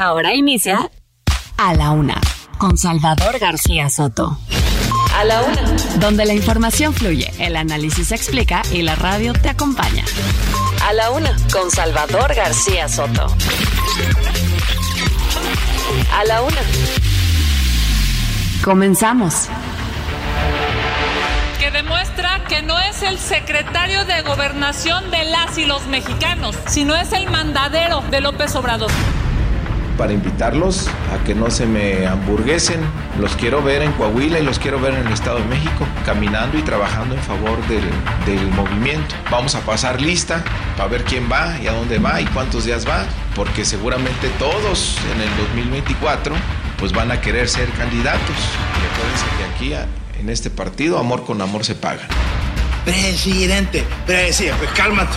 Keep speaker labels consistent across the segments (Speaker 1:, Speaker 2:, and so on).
Speaker 1: Ahora inicia A la Una con Salvador García Soto.
Speaker 2: A la Una.
Speaker 1: Donde la información fluye, el análisis se explica y la radio te acompaña.
Speaker 2: A la Una con Salvador García Soto. A la Una.
Speaker 1: Comenzamos.
Speaker 3: que demuestra que no es el secretario de gobernación de las y los mexicanos, sino es el mandadero de López Obrador.
Speaker 4: Para invitarlos a que no se me hamburguesen. Los quiero ver en Coahuila y los quiero ver en el Estado de México, caminando y trabajando en favor del, del movimiento. Vamos a pasar lista para ver quién va y a dónde va y cuántos días va, porque seguramente todos en el 2024 pues van a querer ser candidatos. Y acuérdense que aquí en este partido amor con amor se paga.
Speaker 5: Presidente, presidente, pues cálmate.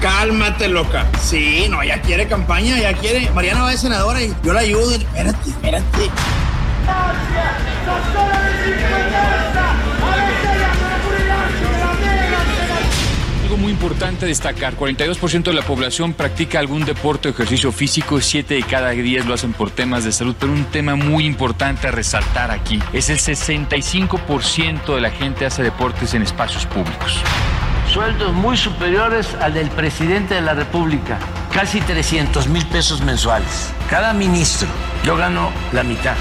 Speaker 5: Cálmate, loca. Sí, no, ya quiere campaña, ya quiere. Mariana va de senadora y yo la ayudo. Espérate, espérate.
Speaker 6: Algo muy importante destacar, 42% de la población practica algún deporte o ejercicio físico, 7 de cada 10 lo hacen por temas de salud, pero un tema muy importante a resaltar aquí es el 65% de la gente hace deportes en espacios públicos.
Speaker 7: Sueldos muy superiores al del presidente de la República, casi 300 mil pesos mensuales. Cada ministro, yo gano la mitad.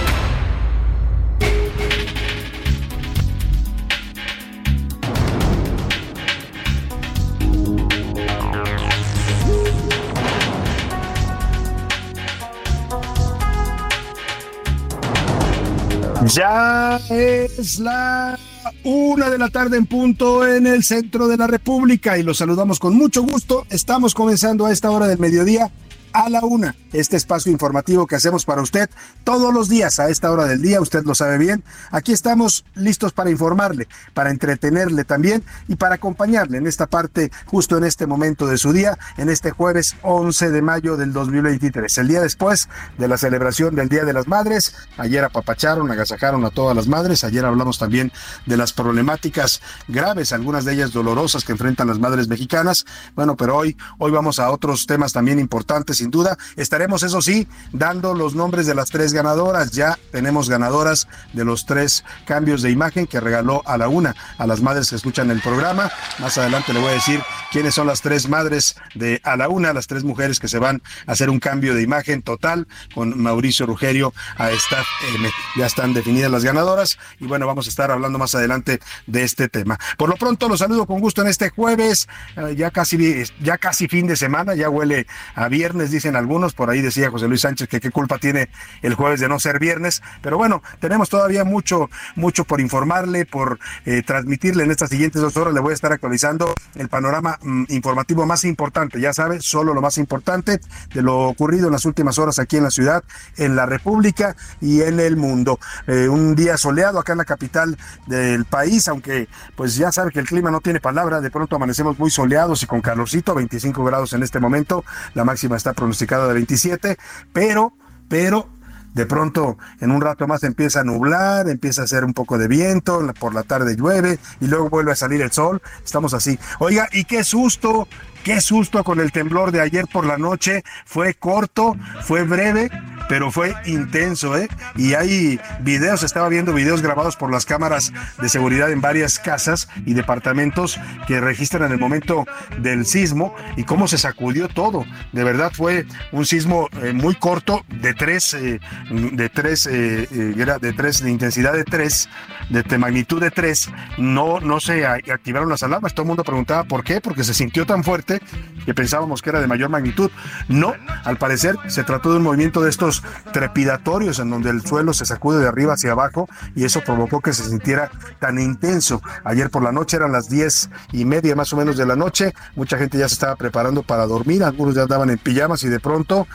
Speaker 8: Ya es la una de la tarde en punto en el centro de la República y los saludamos con mucho gusto. Estamos comenzando a esta hora del mediodía a la una, este espacio informativo que hacemos para usted todos los días a esta hora del día, usted lo sabe bien. Aquí estamos listos para informarle, para entretenerle también y para acompañarle en esta parte, justo en este momento de su día, en este jueves 11 de mayo del 2023, el día después de la celebración del Día de las Madres. Ayer apapacharon, agasajaron a todas las madres. Ayer hablamos también de las problemáticas graves, algunas de ellas dolorosas que enfrentan las madres mexicanas. Bueno, pero hoy, hoy vamos a otros temas también importantes sin duda. Estaremos, eso sí, dando los nombres de las tres ganadoras. Ya tenemos ganadoras de los tres cambios de imagen que regaló a la una a las madres que escuchan el programa. Más adelante le voy a decir quiénes son las tres madres de a la una, las tres mujeres que se van a hacer un cambio de imagen total con Mauricio Rugerio a Staff M. Ya están definidas las ganadoras y bueno, vamos a estar hablando más adelante de este tema. Por lo pronto los saludo con gusto en este jueves, eh, ya casi ya casi fin de semana, ya huele a viernes, dicen algunos, por ahí decía José Luis Sánchez que qué culpa tiene el jueves de no ser viernes, pero bueno, tenemos todavía mucho, mucho por informarle, por eh, transmitirle en estas siguientes dos horas, le voy a estar actualizando el panorama mm, informativo más importante, ya sabe, solo lo más importante de lo ocurrido en las últimas horas aquí en la ciudad, en la República y en el mundo. Eh, un día soleado acá en la capital del país, aunque pues ya sabe que el clima no tiene palabra, de pronto amanecemos muy soleados y con calorcito, 25 grados en este momento, la máxima está pronosticada de 27, pero, pero de pronto en un rato más empieza a nublar, empieza a hacer un poco de viento, por la tarde llueve y luego vuelve a salir el sol. Estamos así. Oiga, y qué susto, qué susto con el temblor de ayer por la noche. Fue corto, fue breve, pero fue intenso, ¿eh? Y hay videos, estaba viendo videos grabados por las cámaras de seguridad en varias casas y departamentos que registran el momento del sismo y cómo se sacudió todo. De verdad fue un sismo eh, muy corto de tres, eh, de tres, eh, eh, de tres, de intensidad de tres, de, magnitud de tres. No, no se activaron las alarmas. Todo el mundo preguntaba por qué, porque se sintió tan fuerte que pensábamos que era de mayor magnitud. No, al parecer se trató de un movimiento de estos trepidatorios en donde el suelo se sacude de arriba hacia abajo y eso provocó que se sintiera tan intenso. Ayer por la noche eran las diez y media más o menos de la noche, mucha gente ya se estaba preparando para dormir, algunos ya andaban en pijamas y de pronto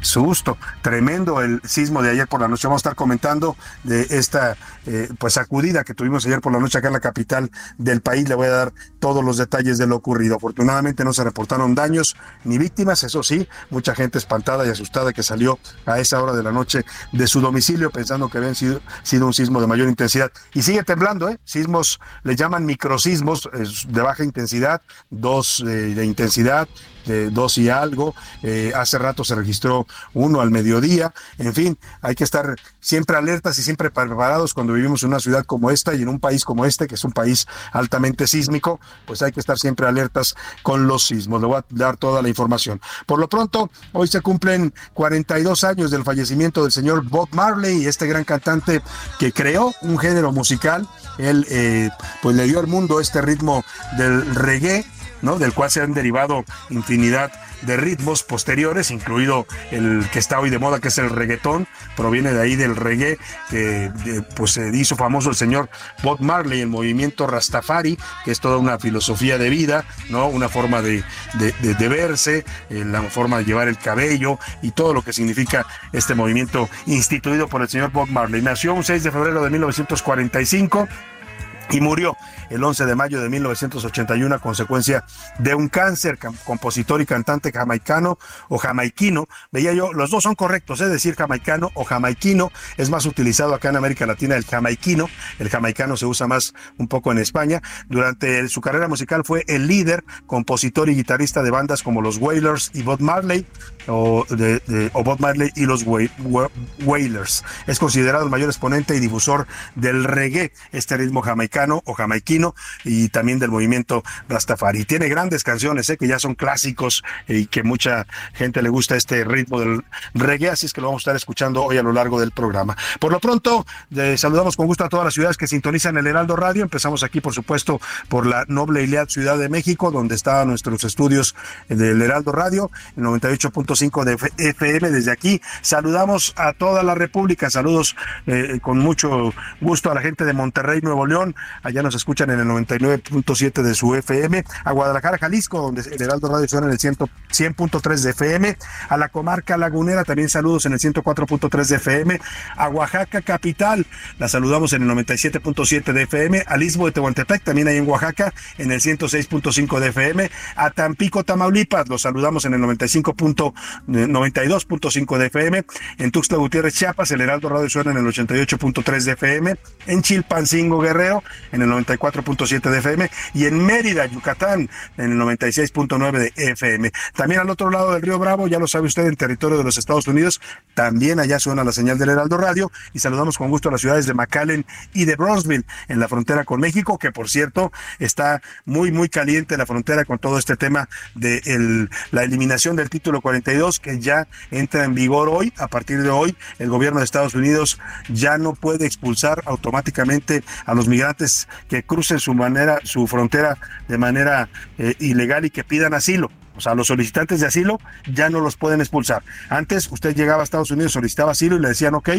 Speaker 8: Susto, tremendo el sismo de ayer por la noche. Vamos a estar comentando de esta eh, pues sacudida que tuvimos ayer por la noche acá en la capital del país. Le voy a dar todos los detalles de lo ocurrido. Afortunadamente no se reportaron daños ni víctimas, eso sí, mucha gente espantada y asustada que salió a esa hora de la noche de su domicilio pensando que habían sido, sido un sismo de mayor intensidad. Y sigue temblando, ¿eh? Sismos le llaman microsismos de baja intensidad, dos eh, de intensidad, dos y algo. Eh, hace rato se registró uno al mediodía. En fin, hay que estar siempre alertas y siempre preparados cuando vivimos en una ciudad como esta y en un país como este, que es un país altamente sísmico, pues hay que estar siempre alertas con los sismos. Le voy a dar toda la información. Por lo pronto, hoy se cumplen 42 años del fallecimiento del señor Bob Marley, este gran cantante que creó un género musical. Él eh, pues le dio al mundo este ritmo del reggae ¿no? Del cual se han derivado infinidad de ritmos posteriores, incluido el que está hoy de moda, que es el reggaetón, proviene de ahí del reggae, que pues se hizo famoso el señor Bob Marley, el movimiento Rastafari, que es toda una filosofía de vida, ¿no? Una forma de, de, verse, eh, la forma de llevar el cabello y todo lo que significa este movimiento instituido por el señor Bob Marley. Nació un 6 de febrero de 1945 y murió el 11 de mayo de 1981 a consecuencia de un cáncer, compositor y cantante jamaicano o jamaiquino. Veía yo, los dos son correctos, es decir, jamaicano o jamaiquino, es más utilizado acá en América Latina el jamaiquino, el jamaicano se usa más un poco en España. Durante su carrera musical fue el líder, compositor y guitarrista de bandas como los Wailers y Bob Marley, o, Bob Marley y los Wailers. Es considerado el mayor exponente y difusor del reggae, este ritmo jamaicano o jamaiquino, y también del movimiento Rastafari. Tiene grandes canciones, ¿eh? que ya son clásicos y que mucha gente le gusta este ritmo del reggae, así es que lo vamos a estar escuchando hoy a lo largo del programa. Por lo pronto, saludamos con gusto a todas las ciudades que sintonizan el Heraldo Radio. Empezamos aquí, por supuesto, por la noble Iliad Ciudad de México, donde están nuestros estudios del Heraldo Radio, el 98.5 de FM. Desde aquí saludamos a toda la República. Saludos eh, con mucho gusto a la gente de Monterrey, Nuevo León. Allá nos escuchan en el 99.7 de su FM. A Guadalajara, Jalisco, donde el Heraldo Radio suena en el 100.3 de FM. A la comarca lagunera, también saludos en el 104.3 de FM. A Oaxaca, capital, la saludamos en el 97.7 de FM. Al Istmo de Tehuantepec, también hay en Oaxaca, en el 106.5 de FM. A Tampico, Tamaulipas, los saludamos en el 95.92.5 de FM. En Tuxtla Gutiérrez, Chiapas, el Heraldo Radio suena en el 88.3 de FM. En Chilpancingo, Guerrero, en el 94.7 de FM. Y en Mérida, Yucatán, en el 96.9 de FM. También al otro lado del Río Bravo, ya lo sabe usted, en territorio de los Estados Unidos, también allá suena la señal del Heraldo Radio. Y saludamos con gusto a las ciudades de McAllen y de Bronzeville, en la frontera con México, que por cierto está muy, muy caliente la frontera con todo este tema de la eliminación del título 42, que ya entra en vigor hoy. A partir de hoy, el gobierno de Estados Unidos ya no puede expulsar automáticamente a los migrantes que crucen su manera, su frontera de manera eh, ilegal y que pidan asilo. O sea, los solicitantes de asilo ya no los pueden expulsar. Antes usted llegaba a Estados Unidos, solicitaba asilo y le decían, ok,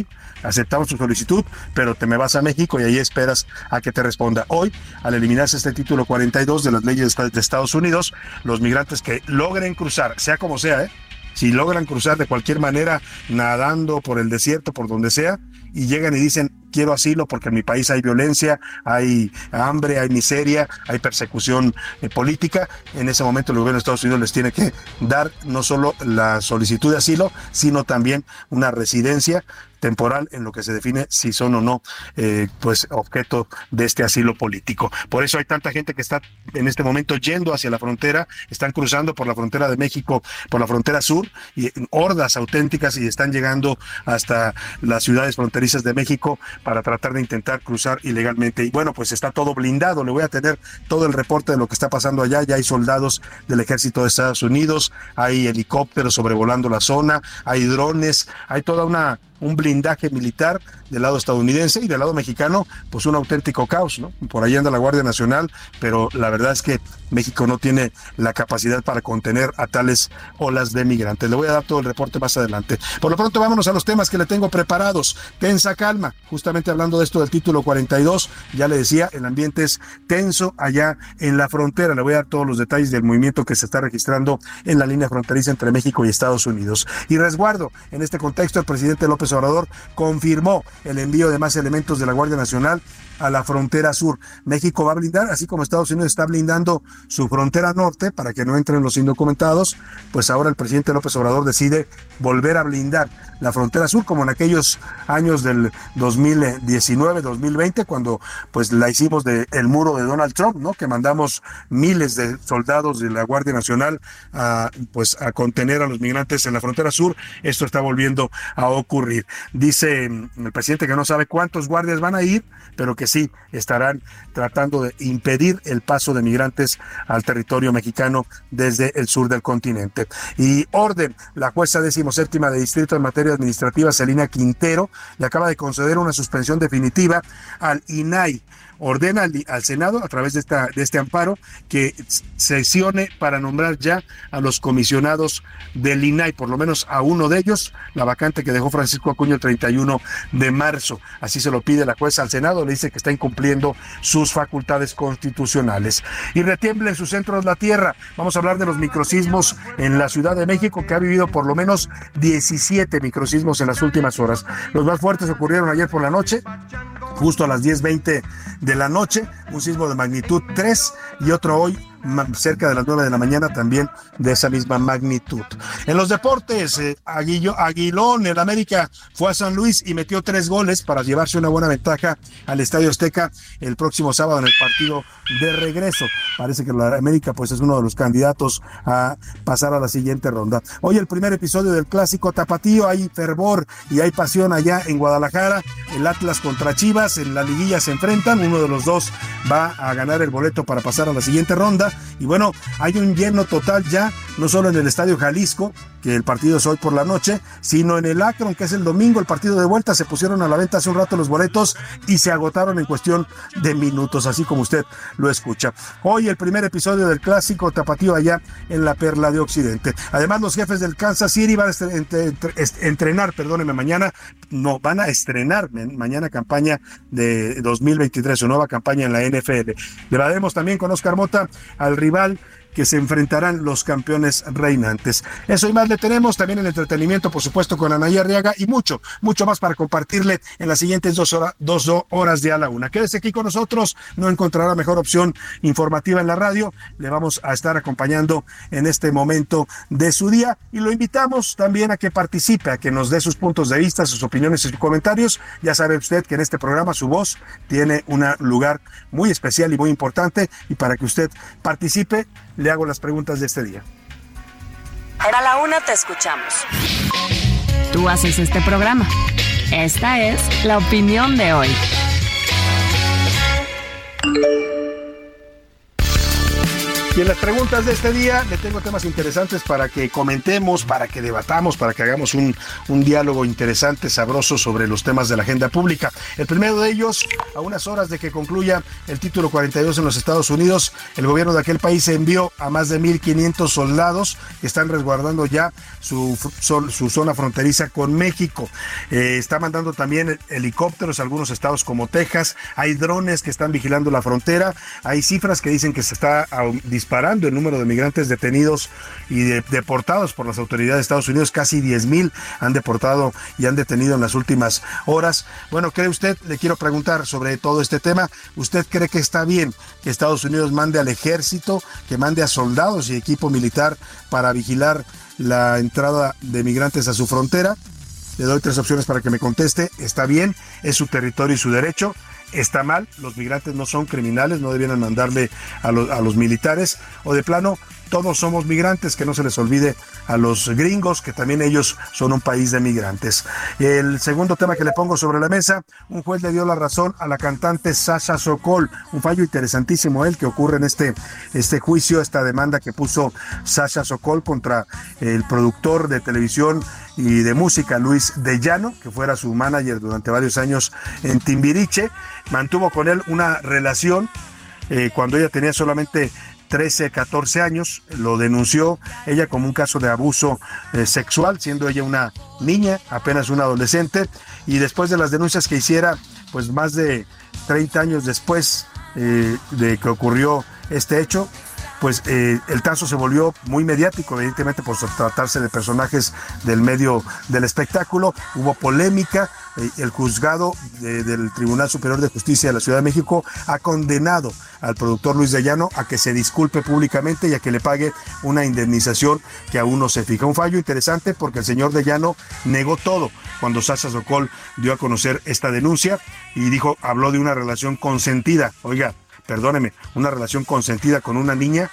Speaker 8: aceptamos su solicitud, pero te me vas a México y ahí esperas a que te responda. Hoy, al eliminarse este título 42 de las leyes de Estados Unidos, los migrantes que logren cruzar, sea como sea, ¿eh? si logran cruzar de cualquier manera, nadando por el desierto, por donde sea, y llegan y dicen, quiero asilo porque en mi país hay violencia, hay hambre, hay miseria, hay persecución eh, política. En ese momento el gobierno de Estados Unidos les tiene que dar no solo la solicitud de asilo, sino también una residencia temporal en lo que se define si son o no eh, pues objeto de este asilo político. Por eso hay tanta gente que está en este momento yendo hacia la frontera, están cruzando por la frontera de México, por la frontera sur, y hordas auténticas y están llegando hasta las ciudades fronterizas de México para tratar de intentar cruzar ilegalmente. Y bueno, pues está todo blindado. Le voy a tener todo el reporte de lo que está pasando allá. Ya hay soldados del ejército de Estados Unidos, hay helicópteros sobrevolando la zona, hay drones, hay toda una un blindaje militar del lado estadounidense y del lado mexicano, pues un auténtico caos, ¿no? Por ahí anda la Guardia Nacional, pero la verdad es que México no tiene la capacidad para contener a tales olas de migrantes. Le voy a dar todo el reporte más adelante. Por lo pronto, vámonos a los temas que le tengo preparados. Tensa calma, justamente hablando de esto del título 42, ya le decía, el ambiente es tenso allá en la frontera. Le voy a dar todos los detalles del movimiento que se está registrando en la línea fronteriza entre México y Estados Unidos. Y resguardo, en este contexto, el presidente López Obrador confirmó el envío de más elementos de la Guardia Nacional a la frontera sur. México va a blindar, así como Estados Unidos está blindando su frontera norte para que no entren los indocumentados, pues ahora el presidente López Obrador decide volver a blindar la frontera sur como en aquellos años del 2019, 2020 cuando pues la hicimos de el muro de Donald Trump, ¿no? Que mandamos miles de soldados de la Guardia Nacional a pues a contener a los migrantes en la frontera sur. Esto está volviendo a ocurrir. Dice mm, el presidente que no sabe cuántos guardias van a ir, pero que sí estarán tratando de impedir el paso de migrantes al territorio mexicano desde el sur del continente. Y orden, la jueza decimoséptima de distrito en materia administrativa, Celina Quintero, le acaba de conceder una suspensión definitiva al INAI ordena al, Senado a través de, esta, de este amparo que sesione para nombrar ya a los comisionados del INAI, por lo menos a uno de ellos, la vacante que dejó Francisco Acuño el 31 de marzo. Así se lo pide la jueza al Senado, le dice que está incumpliendo sus facultades constitucionales. Y retiemble en sus centros la tierra. Vamos a hablar de los microsismos en la Ciudad de México, que ha vivido por lo menos 17 microsismos en las últimas horas. Los más fuertes ocurrieron ayer por la noche justo a las 10.20 de la noche, un sismo de magnitud 3 y otro hoy cerca de las 9 de la mañana también de esa misma magnitud. En los deportes, eh, Aguilón, el América fue a San Luis y metió tres goles para llevarse una buena ventaja al Estadio Azteca el próximo sábado en el partido de regreso. Parece que la América pues es uno de los candidatos a pasar a la siguiente ronda. Hoy el primer episodio del clásico Tapatío, hay fervor y hay pasión allá en Guadalajara. El Atlas contra Chivas en la liguilla se enfrentan, uno de los dos va a ganar el boleto para pasar a la siguiente ronda y bueno, hay un lleno total ya, no solo en el Estadio Jalisco, que el partido es hoy por la noche, sino en el Akron, que es el domingo, el partido de vuelta. Se pusieron a la venta hace un rato los boletos y se agotaron en cuestión de minutos, así como usted lo escucha. Hoy el primer episodio del clásico tapatío allá en la Perla de Occidente. Además, los jefes del Kansas City van a entrenar, perdóneme, mañana, no, van a estrenar mañana campaña de 2023, su nueva campaña en la NFL. Le daremos también con Oscar Mota al rival que se enfrentarán los campeones reinantes. Eso y más le tenemos, también el entretenimiento, por supuesto, con Anaya Arriaga y mucho, mucho más para compartirle en las siguientes dos, horas, dos horas de a la una. Quédese aquí con nosotros, no encontrará mejor opción informativa en la radio. Le vamos a estar acompañando en este momento de su día y lo invitamos también a que participe, a que nos dé sus puntos de vista, sus opiniones y sus comentarios. Ya sabe usted que en este programa su voz tiene un lugar muy especial y muy importante y para que usted participe, le hago las preguntas de este día.
Speaker 2: Para la una te escuchamos.
Speaker 1: Tú haces este programa. Esta es la opinión de hoy.
Speaker 8: Y en las preguntas de este día le tengo temas interesantes para que comentemos, para que debatamos, para que hagamos un, un, diálogo interesante, sabroso sobre los temas de la agenda pública. El primero de ellos, a unas horas de que concluya el título 42 en los Estados Unidos, el gobierno de aquel país envió a más de 1.500 soldados que están resguardando ya su, su zona fronteriza con México. Eh, está mandando también helicópteros a algunos estados como Texas. Hay drones que están vigilando la frontera. Hay cifras que dicen que se está disparando el número de migrantes detenidos y deportados por las autoridades de Estados Unidos. Casi 10 mil han deportado y han detenido en las últimas horas. Bueno, ¿cree usted? Le quiero preguntar sobre todo este tema. ¿Usted cree que está bien que Estados Unidos mande al ejército, que mande a soldados y equipo militar para vigilar la entrada de migrantes a su frontera? Le doy tres opciones para que me conteste. Está bien, es su territorio y su derecho está mal, los migrantes no son criminales, no debieran mandarle a los, a los militares, o de plano, todos somos migrantes, que no se les olvide a los gringos, que también ellos son un país de migrantes. El segundo tema que le pongo sobre la mesa, un juez le dio la razón a la cantante Sasha Sokol, un fallo interesantísimo el que ocurre en este, este juicio, esta demanda que puso Sasha Sokol contra el productor de televisión y de música Luis de Llano, que fuera su manager durante varios años en Timbiriche. Mantuvo con él una relación eh, cuando ella tenía solamente 13, 14 años, lo denunció ella como un caso de abuso eh, sexual, siendo ella una niña, apenas una adolescente, y después de las denuncias que hiciera, pues más de 30 años después eh, de que ocurrió este hecho, pues eh, el caso se volvió muy mediático, evidentemente por tratarse de personajes del medio del espectáculo. Hubo polémica. Eh, el juzgado del Tribunal Superior de Justicia de la Ciudad de México ha condenado al productor Luis de Llano a que se disculpe públicamente y a que le pague una indemnización que aún no se fija. Un fallo interesante porque el señor de Llano negó todo cuando Sasha Sokol dio a conocer esta denuncia y dijo, habló de una relación consentida. Oiga, perdóneme, una relación consentida con una niña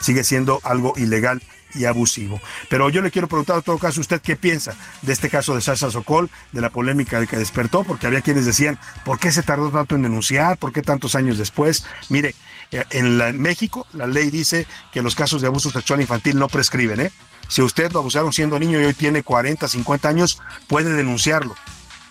Speaker 8: sigue siendo algo ilegal y abusivo. Pero yo le quiero preguntar en todo caso, ¿usted qué piensa de este caso de Sasha Sokol, de la polémica que despertó? Porque había quienes decían, ¿por qué se tardó tanto en denunciar? ¿Por qué tantos años después? Mire, eh, en, México la ley dice que los casos de abuso sexual infantil no prescriben, ¿eh? Si usted lo abusaron siendo niño y hoy tiene 40, 50 años, puede denunciarlo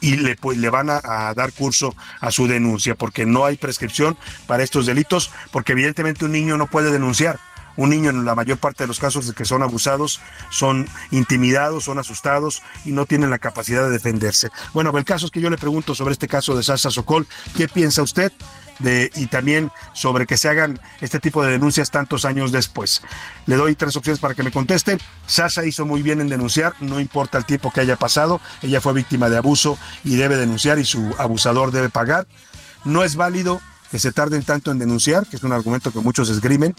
Speaker 8: y le, pues, le van a, dar curso a su denuncia, porque no hay prescripción para estos delitos, porque evidentemente un niño no puede denunciar. Un niño en la mayor parte de los casos que son abusados son intimidados, son asustados y no tienen la capacidad de defenderse. Bueno, el caso es que yo le pregunto sobre este caso de Sasa Sokol, ¿qué piensa usted? Y también sobre que se hagan este tipo de denuncias tantos años después. Le doy tres opciones para que me conteste. Sasha hizo muy bien en denunciar, no importa el tiempo que haya pasado, ella fue víctima de abuso y debe denunciar y su abusador debe pagar. No es válido que se tarden tanto en denunciar, que es un argumento que muchos esgrimen,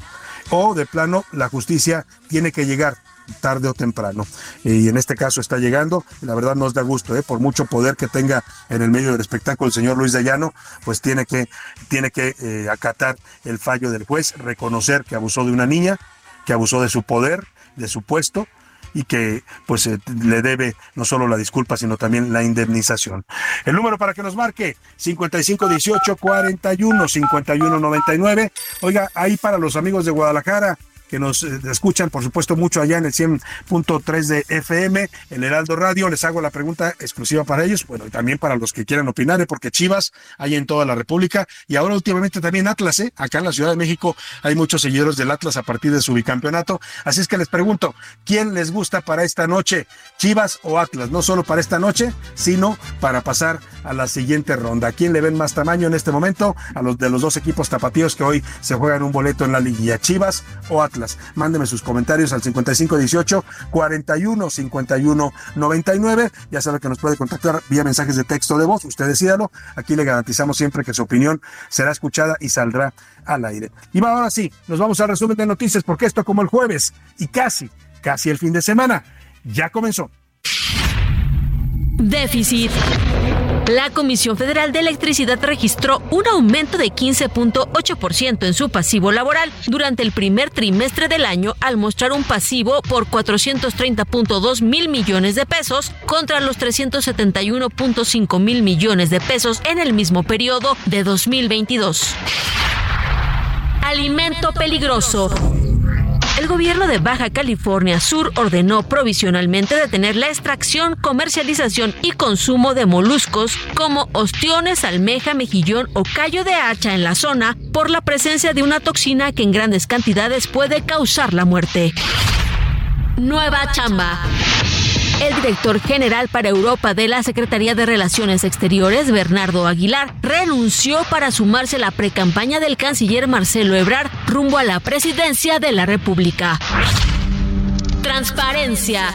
Speaker 8: o de plano la justicia tiene que llegar tarde o temprano. Y en este caso está llegando, la verdad nos da gusto, ¿eh? por mucho poder que tenga en el medio del espectáculo el señor Luis Dayano, pues tiene que, tiene que eh, acatar el fallo del juez, reconocer que abusó de una niña, que abusó de su poder, de su puesto, y que pues eh, le debe no solo la disculpa, sino también la indemnización. El número para que nos marque 5518 41 5199. Oiga, ahí para los amigos de Guadalajara, que nos eh, escuchan, por supuesto, mucho allá en el 100.3 de FM, el Heraldo Radio. Les hago la pregunta exclusiva para ellos, bueno, y también para los que quieran opinar, ¿eh? porque Chivas hay en toda la República y ahora últimamente también Atlas, ¿eh? acá en la Ciudad de México hay muchos seguidores del Atlas a partir de su bicampeonato. Así es que les pregunto, ¿quién les gusta para esta noche? ¿Chivas o Atlas? No solo para esta noche, sino para pasar a la siguiente ronda. ¿A quién le ven más tamaño en este momento? A los de los dos equipos tapatíos que hoy se juegan un boleto en la liguilla, Chivas o Atlas. Mándeme sus comentarios al 5518 41 51 99. Ya sabe que nos puede contactar vía mensajes de texto de voz. Usted decídalo. Aquí le garantizamos siempre que su opinión será escuchada y saldrá al aire. Y ahora sí, nos vamos al resumen de noticias porque esto como el jueves y casi, casi el fin de semana, ya comenzó.
Speaker 9: Déficit. La Comisión Federal de Electricidad registró un aumento de 15.8% en su pasivo laboral durante el primer trimestre del año al mostrar un pasivo por 430.2 mil millones de pesos contra los 371.5 mil millones de pesos en el mismo periodo de 2022. Alimento peligroso. El gobierno de Baja California Sur ordenó provisionalmente detener la extracción, comercialización y consumo de moluscos como ostiones, almeja, mejillón o callo de hacha en la zona por la presencia de una toxina que en grandes cantidades puede causar la muerte. Nueva chamba. El director general para Europa de la Secretaría de Relaciones Exteriores, Bernardo Aguilar, renunció para sumarse a la precampaña del canciller Marcelo Ebrard rumbo a la presidencia de la República. Transparencia.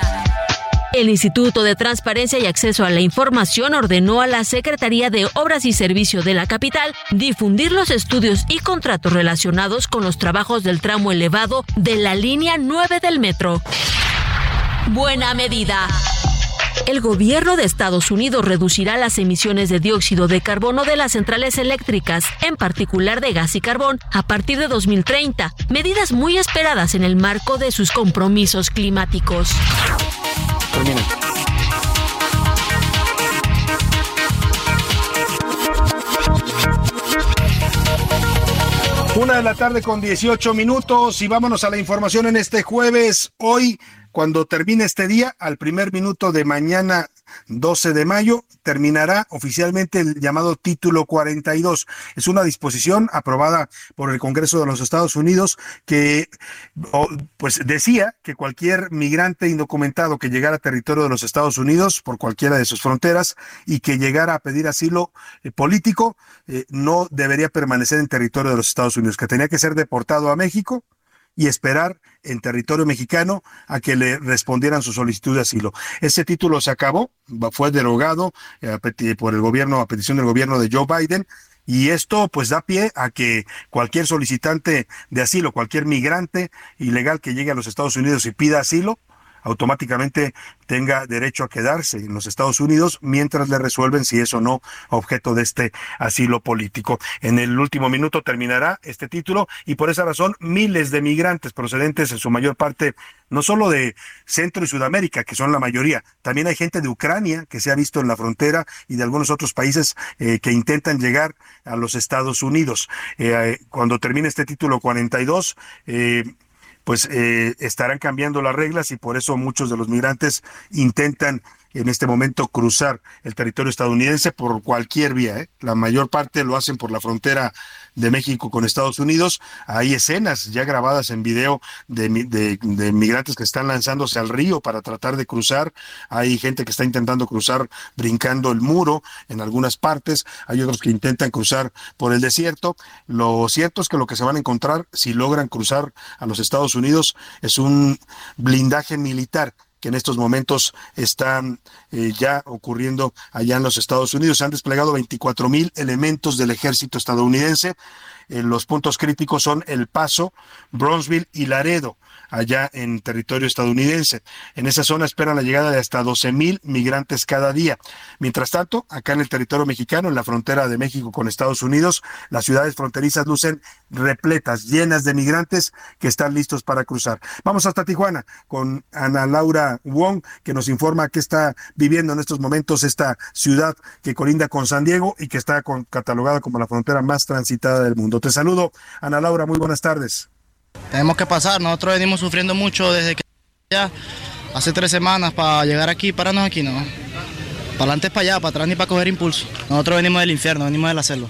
Speaker 9: El Instituto de Transparencia y Acceso a la Información ordenó a la Secretaría de Obras y Servicios de la capital difundir los estudios y contratos relacionados con los trabajos del tramo elevado de la línea 9 del metro buena medida. El gobierno de Estados Unidos reducirá las emisiones de dióxido de carbono de las centrales eléctricas, en particular de gas y carbón, a partir de 2030, medidas muy esperadas en el marco de sus compromisos climáticos.
Speaker 8: Una de la tarde con 18 minutos y vámonos a la información en este jueves. Hoy cuando termine este día, al primer minuto de mañana 12 de mayo, terminará oficialmente el llamado Título 42. Es una disposición aprobada por el Congreso de los Estados Unidos que pues decía que cualquier migrante indocumentado que llegara a territorio de los Estados Unidos por cualquiera de sus fronteras y que llegara a pedir asilo eh, político eh, no debería permanecer en territorio de los Estados Unidos, que tenía que ser deportado a México y esperar en territorio mexicano a que le respondieran su solicitud de asilo. Ese título se acabó, fue derogado eh, por el gobierno a petición del gobierno de Joe Biden y esto pues da pie a que cualquier solicitante de asilo, cualquier migrante ilegal que llegue a los Estados Unidos y pida asilo, automáticamente tenga derecho a quedarse en los Estados Unidos mientras le resuelven si es o no objeto de este asilo político. En el último minuto terminará este título y por esa razón miles de migrantes procedentes en su mayor parte no solo de Centro y Sudamérica, que son la mayoría, también hay gente de Ucrania que se ha visto en la frontera y de algunos otros países eh, que intentan llegar a los Estados Unidos. Eh, cuando termine este título 42, eh, pues eh, estarán cambiando las reglas y por eso muchos de los migrantes intentan en este momento cruzar el territorio estadounidense por cualquier vía. ¿eh? La mayor parte lo hacen por la frontera de México con Estados Unidos. Hay escenas ya grabadas en video de, de, migrantes que están lanzándose al río para tratar de cruzar. Hay gente que está intentando cruzar brincando el muro en algunas partes. Hay otros que intentan cruzar por el desierto. Lo cierto es que lo que se van a encontrar si logran cruzar a los Estados Unidos es un blindaje militar que en estos momentos están eh, ya ocurriendo allá en los Estados Unidos. Se han desplegado 24 mil elementos del ejército estadounidense. Eh, los puntos críticos son El Paso, Bronzeville y Laredo allá en territorio estadounidense. En esa zona esperan la llegada de hasta 12 mil migrantes cada día. Mientras tanto, acá en el territorio mexicano, en la frontera de México con Estados Unidos, las ciudades fronterizas lucen repletas, llenas de migrantes que están listos para cruzar. Vamos hasta Tijuana con Ana Laura Wong, que nos informa qué está viviendo en estos momentos esta ciudad que colinda con San Diego y que está catalogada como la frontera más transitada del mundo. Te saludo, Ana Laura, muy buenas tardes.
Speaker 10: Tenemos que pasar, nosotros venimos sufriendo mucho desde que ya hace tres semanas para llegar aquí, pararnos aquí, ¿no? Para adelante es para allá, para atrás ni para coger impulso. Nosotros venimos del infierno, venimos de la.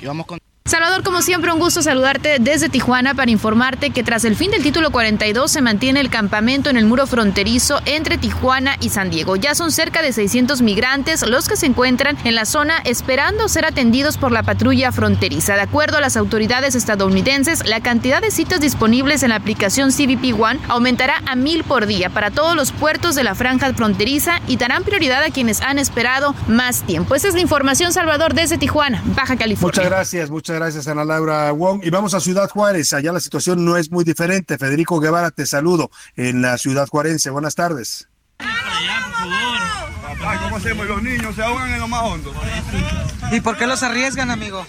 Speaker 10: Y vamos con...
Speaker 11: Salvador, como siempre, un gusto saludarte desde Tijuana para informarte que tras el fin del título 42 se mantiene el campamento en el muro fronterizo entre Tijuana y San Diego. Ya son cerca de 600 migrantes los que se encuentran en la zona esperando ser atendidos por la patrulla fronteriza. De acuerdo a las autoridades estadounidenses, la cantidad de sitios disponibles en la aplicación CBP One aumentará a mil por día para todos los puertos de la franja fronteriza y darán prioridad a quienes han esperado más tiempo. Esa es la información, Salvador, desde Tijuana, Baja California.
Speaker 8: Muchas gracias, muchas gracias, Ana Laura Wong. Y vamos a Ciudad Juárez. Allá la situación no es muy diferente. Federico Guevara, te saludo en la Ciudad Juarense. Buenas tardes.
Speaker 12: ¿Cómo hacemos? Los niños se ahogan en lo más hondo.
Speaker 13: ¿Y por qué los arriesgan, amigo?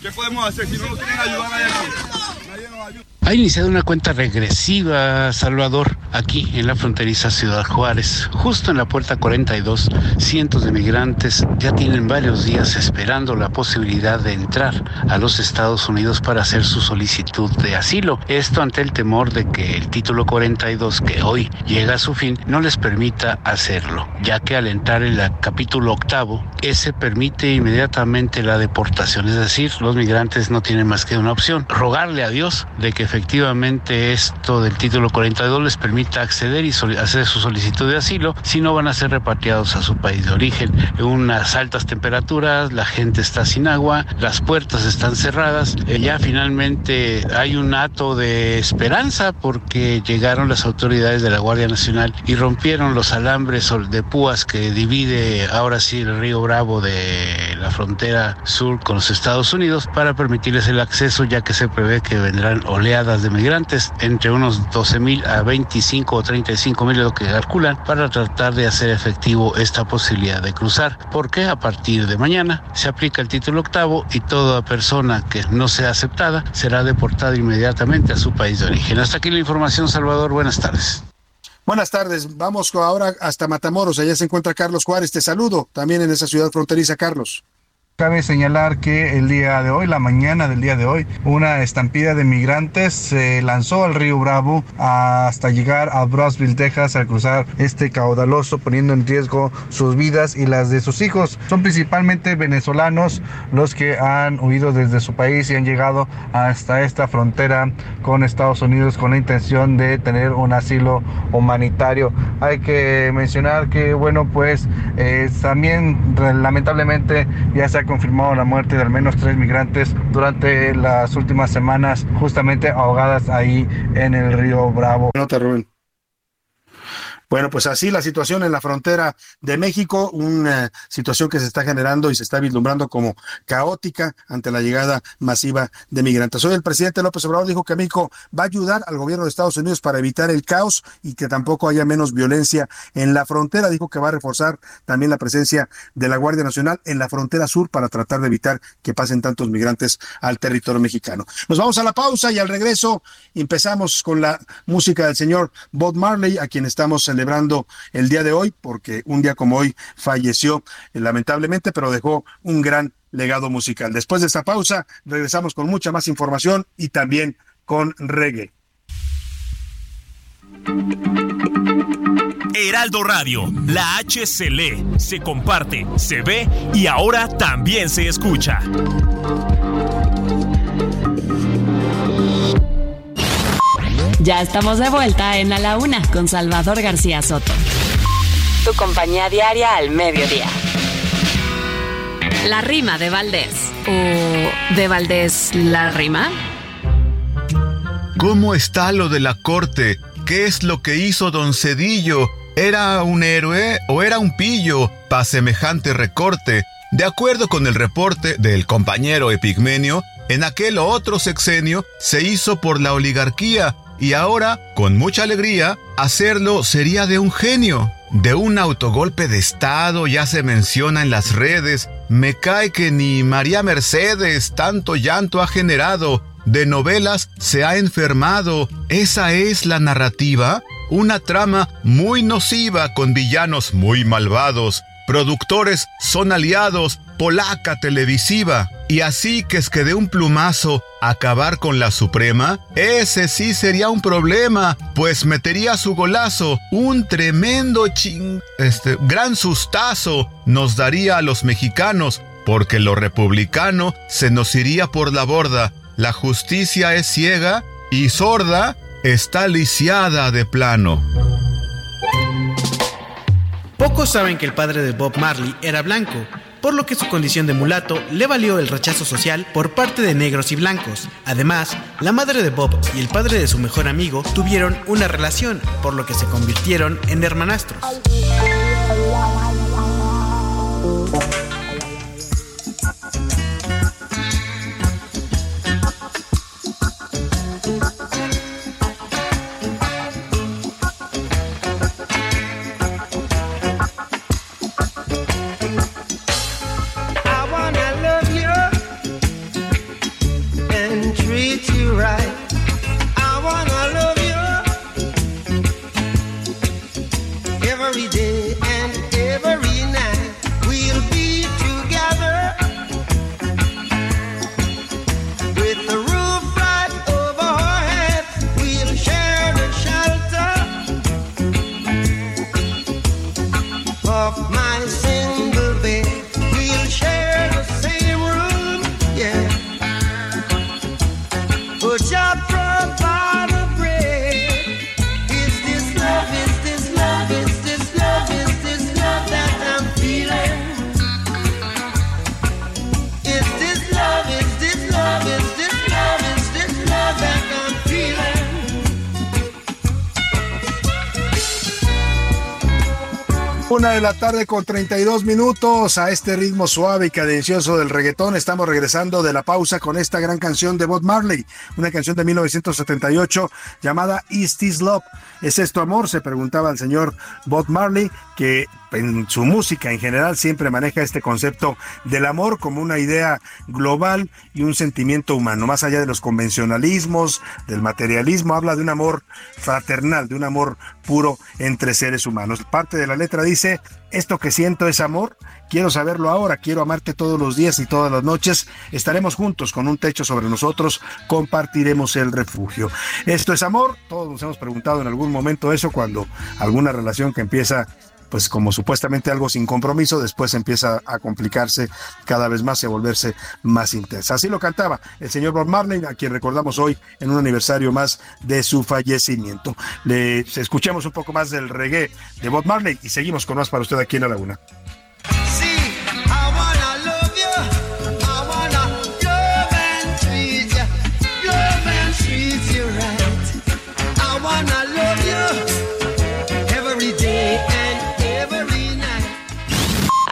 Speaker 12: ¿Qué podemos hacer si no nos quieren ayudar nadie aquí? Nadie nos ayuda.
Speaker 14: Ha iniciado una cuenta regresiva, Salvador, aquí en la fronteriza Ciudad Juárez, justo en la puerta 42. Cientos de migrantes ya tienen varios días esperando la posibilidad de entrar a los Estados Unidos para hacer su solicitud de asilo. Esto ante el temor de que el título 42, que hoy llega a su fin, no les permita hacerlo, ya que al entrar en el capítulo octavo, ese permite inmediatamente la deportación. Es decir, los migrantes no tienen más que una opción, rogarle a Dios de que efectivamente esto del título 42 les permita acceder y hacer su solicitud de asilo, si no van a ser repatriados a su país de origen. En unas altas temperaturas, la gente está sin agua, las puertas están cerradas, eh, ya finalmente hay un acto de esperanza porque llegaron las autoridades de la Guardia Nacional y rompieron los alambres de púas que divide ahora sí el río Bravo de la frontera sur con los Estados Unidos para permitirles el acceso ya que se prevé que vendrán oleadas de migrantes, entre unos 12 mil a 25 o 35 mil, lo que calculan, para tratar de hacer efectivo esta posibilidad de cruzar. Porque a partir de mañana se aplica el título octavo y toda persona que no sea aceptada será deportada inmediatamente a su país de origen. Hasta aquí la información, Salvador. Buenas tardes.
Speaker 8: Buenas tardes. Vamos ahora hasta Matamoros. Allá se encuentra Carlos Juárez. Te saludo también en esa ciudad fronteriza, Carlos.
Speaker 15: Cabe señalar que el día de hoy, la mañana del día de hoy, una estampida de migrantes se lanzó al río Bravo hasta llegar a Brownsville, Texas, al cruzar este caudaloso, poniendo en riesgo sus vidas y las de sus hijos. Son principalmente venezolanos los que han huido desde su país y han llegado hasta esta frontera con Estados Unidos con la intención de tener un asilo humanitario. Hay que mencionar que, bueno, pues eh, también lamentablemente ya se ha confirmado la muerte de al menos tres migrantes durante las últimas semanas, justamente ahogadas ahí en el río Bravo.
Speaker 8: Nota, Rubén. Bueno, pues así la situación en la frontera de México, una situación que se está generando y se está vislumbrando como caótica ante la llegada masiva de migrantes. Hoy el presidente López Obrador dijo que México va a ayudar al gobierno de Estados Unidos para evitar el caos y que tampoco haya menos violencia en la frontera. Dijo que va a reforzar también la presencia de la Guardia Nacional en la frontera sur para tratar de evitar que pasen tantos migrantes al territorio mexicano. Nos vamos a la pausa y al regreso empezamos con la música del señor Bob Marley, a quien estamos celebrando el día de hoy, porque un día como hoy falleció eh, lamentablemente, pero dejó un gran legado musical. Después de esta pausa, regresamos con mucha más información y también con reggae.
Speaker 16: Heraldo Radio, la H se lee, se comparte, se ve y ahora también se escucha.
Speaker 1: Ya estamos de vuelta en A la Una con Salvador García Soto.
Speaker 2: Tu compañía diaria al mediodía.
Speaker 1: La rima de Valdés. ¿O de Valdés la rima?
Speaker 17: ¿Cómo está lo de la corte? ¿Qué es lo que hizo don Cedillo? ¿Era un héroe o era un pillo para semejante recorte? De acuerdo con el reporte del compañero Epigmenio, en aquel otro sexenio se hizo por la oligarquía y ahora, con mucha alegría, hacerlo sería de un genio. De un autogolpe de Estado ya se menciona en las redes. Me cae que ni María Mercedes tanto llanto ha generado. De novelas se ha enfermado. ¿Esa es la narrativa? Una trama muy nociva con villanos muy malvados. Productores son aliados, polaca televisiva. Y así que es que de un plumazo acabar con la Suprema, ese sí sería un problema, pues metería su golazo, un tremendo ching... este gran sustazo nos daría a los mexicanos, porque lo republicano se nos iría por la borda. La justicia es ciega y sorda, está lisiada de plano.
Speaker 18: Pocos saben que el padre de Bob Marley era blanco, por lo que su condición de mulato le valió el rechazo social por parte de negros y blancos. Además, la madre de Bob y el padre de su mejor amigo tuvieron una relación, por lo que se convirtieron en hermanastros.
Speaker 8: Una de la tarde con 32 minutos a este ritmo suave y cadencioso del reggaetón. Estamos regresando de la pausa con esta gran canción de Bob Marley, una canción de 1978 llamada Is This Love? ¿Es esto amor? Se preguntaba el señor Bob Marley, que en su música en general siempre maneja este concepto del amor como una idea global y un sentimiento humano, más allá de los convencionalismos, del materialismo, habla de un amor fraternal, de un amor puro entre seres humanos. Parte de la letra dice, esto que siento es amor, quiero saberlo ahora, quiero amarte todos los días y todas las noches, estaremos juntos con un techo sobre nosotros, compartiremos el refugio. Esto es amor, todos nos hemos preguntado en algún momento eso cuando alguna relación que empieza pues como supuestamente algo sin compromiso, después empieza a complicarse cada vez más y a volverse más intensa. Así lo cantaba el señor Bob Marley, a quien recordamos hoy en un aniversario más de su fallecimiento. Le escuchemos un poco más del reggae de Bob Marley y seguimos con más para usted aquí en la laguna.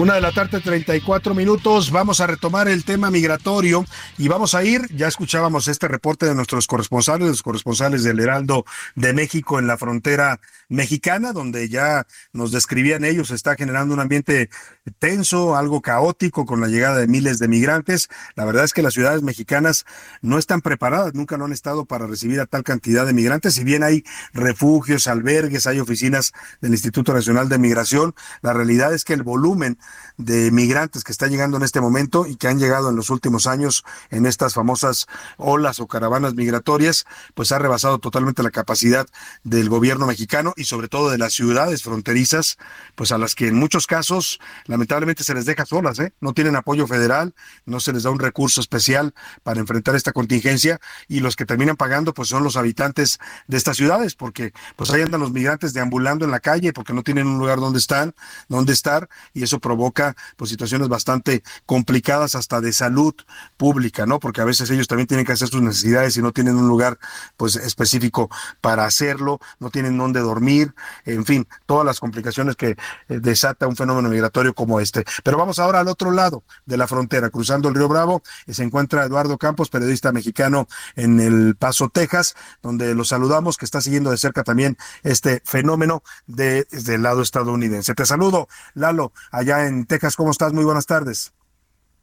Speaker 8: Una de la tarde, 34 minutos. Vamos a retomar el tema migratorio y vamos a ir. Ya escuchábamos este reporte de nuestros corresponsales, los corresponsales del Heraldo de México en la frontera mexicana, donde ya nos describían ellos, está generando un ambiente tenso, algo caótico con la llegada de miles de migrantes. La verdad es que las ciudades mexicanas no están preparadas, nunca lo han estado para recibir a tal cantidad de migrantes. Si bien hay refugios, albergues, hay oficinas del Instituto Nacional de Migración, la realidad es que el volumen de migrantes que está llegando en este momento y que han llegado en los últimos años en estas famosas olas o caravanas migratorias, pues ha rebasado totalmente la capacidad del gobierno mexicano y sobre todo de las ciudades fronterizas, pues a las que en muchos casos lamentablemente se les deja solas, ¿eh? no tienen apoyo federal, no se les da un recurso especial para enfrentar esta contingencia y los que terminan pagando pues son los habitantes de estas ciudades, porque pues ahí andan los migrantes deambulando en la calle porque no tienen un lugar donde están, donde estar y eso provoca pues situaciones bastante complicadas hasta de salud pública, ¿no? Porque a veces ellos también tienen que hacer sus necesidades y no tienen un lugar pues específico para hacerlo, no tienen dónde dormir, en fin, todas las complicaciones que eh, desata un fenómeno migratorio como este. Pero vamos ahora al otro lado de la frontera, cruzando el río Bravo, y se encuentra Eduardo Campos, periodista mexicano en El Paso, Texas, donde lo saludamos, que está siguiendo de cerca también este fenómeno de, desde el lado estadounidense. Te saludo, Lalo, allá en Texas, ¿cómo estás? Muy buenas tardes.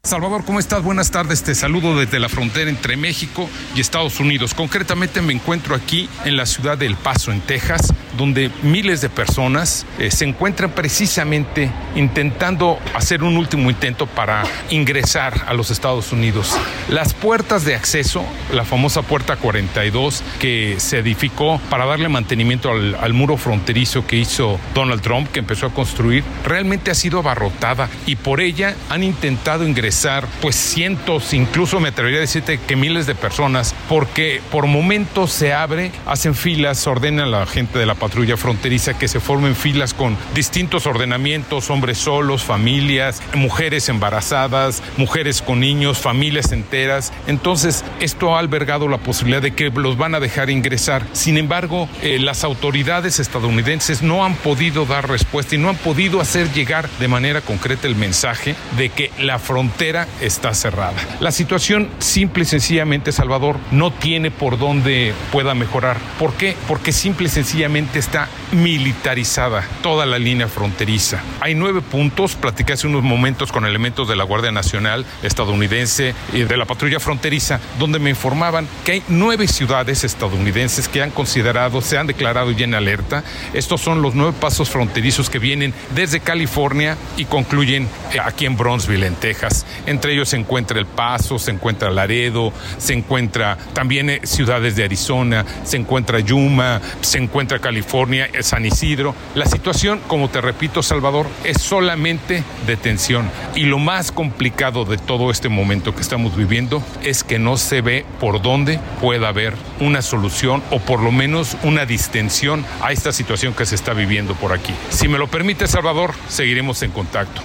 Speaker 19: Salvador, ¿cómo estás? Buenas tardes. Te saludo desde la frontera entre México y Estados Unidos. Concretamente me encuentro aquí en la ciudad de El Paso, en Texas, donde miles de personas eh, se encuentran precisamente intentando hacer un último intento para ingresar a los Estados Unidos. Las puertas de acceso, la famosa puerta 42 que se edificó para darle mantenimiento al, al muro fronterizo que hizo Donald Trump, que empezó a construir, realmente ha sido abarrotada y por ella han intentado ingresar pues cientos, incluso me atrevería a decirte que miles de personas, porque por momentos se abre, hacen filas, ordena a la gente de la patrulla fronteriza que se formen filas con distintos ordenamientos, hombres solos, familias, mujeres embarazadas, mujeres con niños, familias enteras. Entonces, esto ha albergado la posibilidad de que los van a dejar ingresar. Sin embargo, eh, las autoridades estadounidenses no han podido dar respuesta y no han podido hacer llegar de manera concreta el mensaje de que la frontera está cerrada. La situación simple y sencillamente, Salvador, no tiene por dónde pueda mejorar. ¿Por qué? Porque simple y sencillamente está militarizada toda la línea fronteriza. Hay nueve puntos, platicé hace unos momentos con elementos de la Guardia Nacional estadounidense y de la patrulla fronteriza, donde me informaban que hay nueve ciudades estadounidenses que han considerado, se han declarado ya en alerta. Estos son los nueve pasos fronterizos que vienen desde California y concluyen eh, aquí en Bronzeville, en Texas. Entre ellos se encuentra El Paso, se encuentra Laredo, se encuentra también eh, ciudades de Arizona, se encuentra Yuma, se encuentra California, San Isidro. La situación, como te repito, Salvador, es solamente de tensión. Y lo más complicado de todo este momento que estamos viviendo es que no se ve por dónde pueda haber una solución o por lo menos una distensión a esta situación que se está viviendo por aquí. Si me lo permite, Salvador, seguiremos en contacto.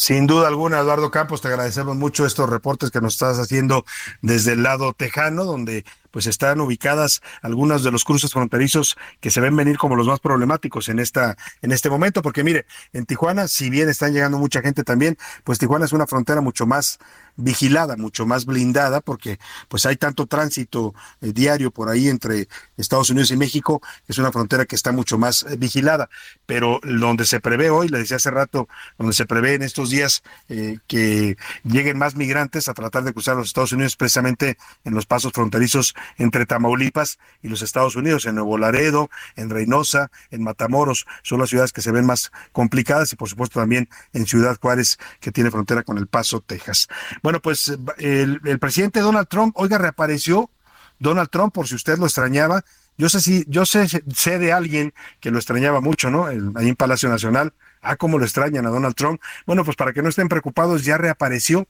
Speaker 8: Sin duda alguna, Eduardo Campos, te agradecemos mucho estos reportes que nos estás haciendo desde el lado tejano, donde pues están ubicadas algunos de los cruces fronterizos que se ven venir como los más problemáticos en esta en este momento, porque mire, en Tijuana, si bien están llegando mucha gente también, pues Tijuana es una frontera mucho más vigilada, mucho más blindada, porque pues hay tanto tránsito eh, diario por ahí entre Estados Unidos y México, es una frontera que está mucho más eh, vigilada, pero donde se prevé hoy, le decía hace rato, donde se prevé en estos días eh, que lleguen más migrantes a tratar de cruzar los Estados Unidos, precisamente en los pasos fronterizos entre Tamaulipas y los Estados Unidos, en Nuevo Laredo, en Reynosa, en Matamoros, son las ciudades que se ven más complicadas y por supuesto también en Ciudad Juárez, que tiene frontera con El Paso, Texas. Bueno, pues el, el presidente Donald Trump, oiga, reapareció Donald Trump, por si usted lo extrañaba, yo sé si, yo sé, sé de alguien que lo extrañaba mucho, ¿no? ahí en Palacio Nacional. Ah, cómo lo extrañan a Donald Trump. Bueno, pues para que no estén preocupados, ya reapareció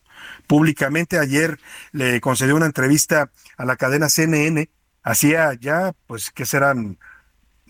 Speaker 8: públicamente. Ayer le concedió una entrevista a la cadena CNN. Hacía ya, pues, que serán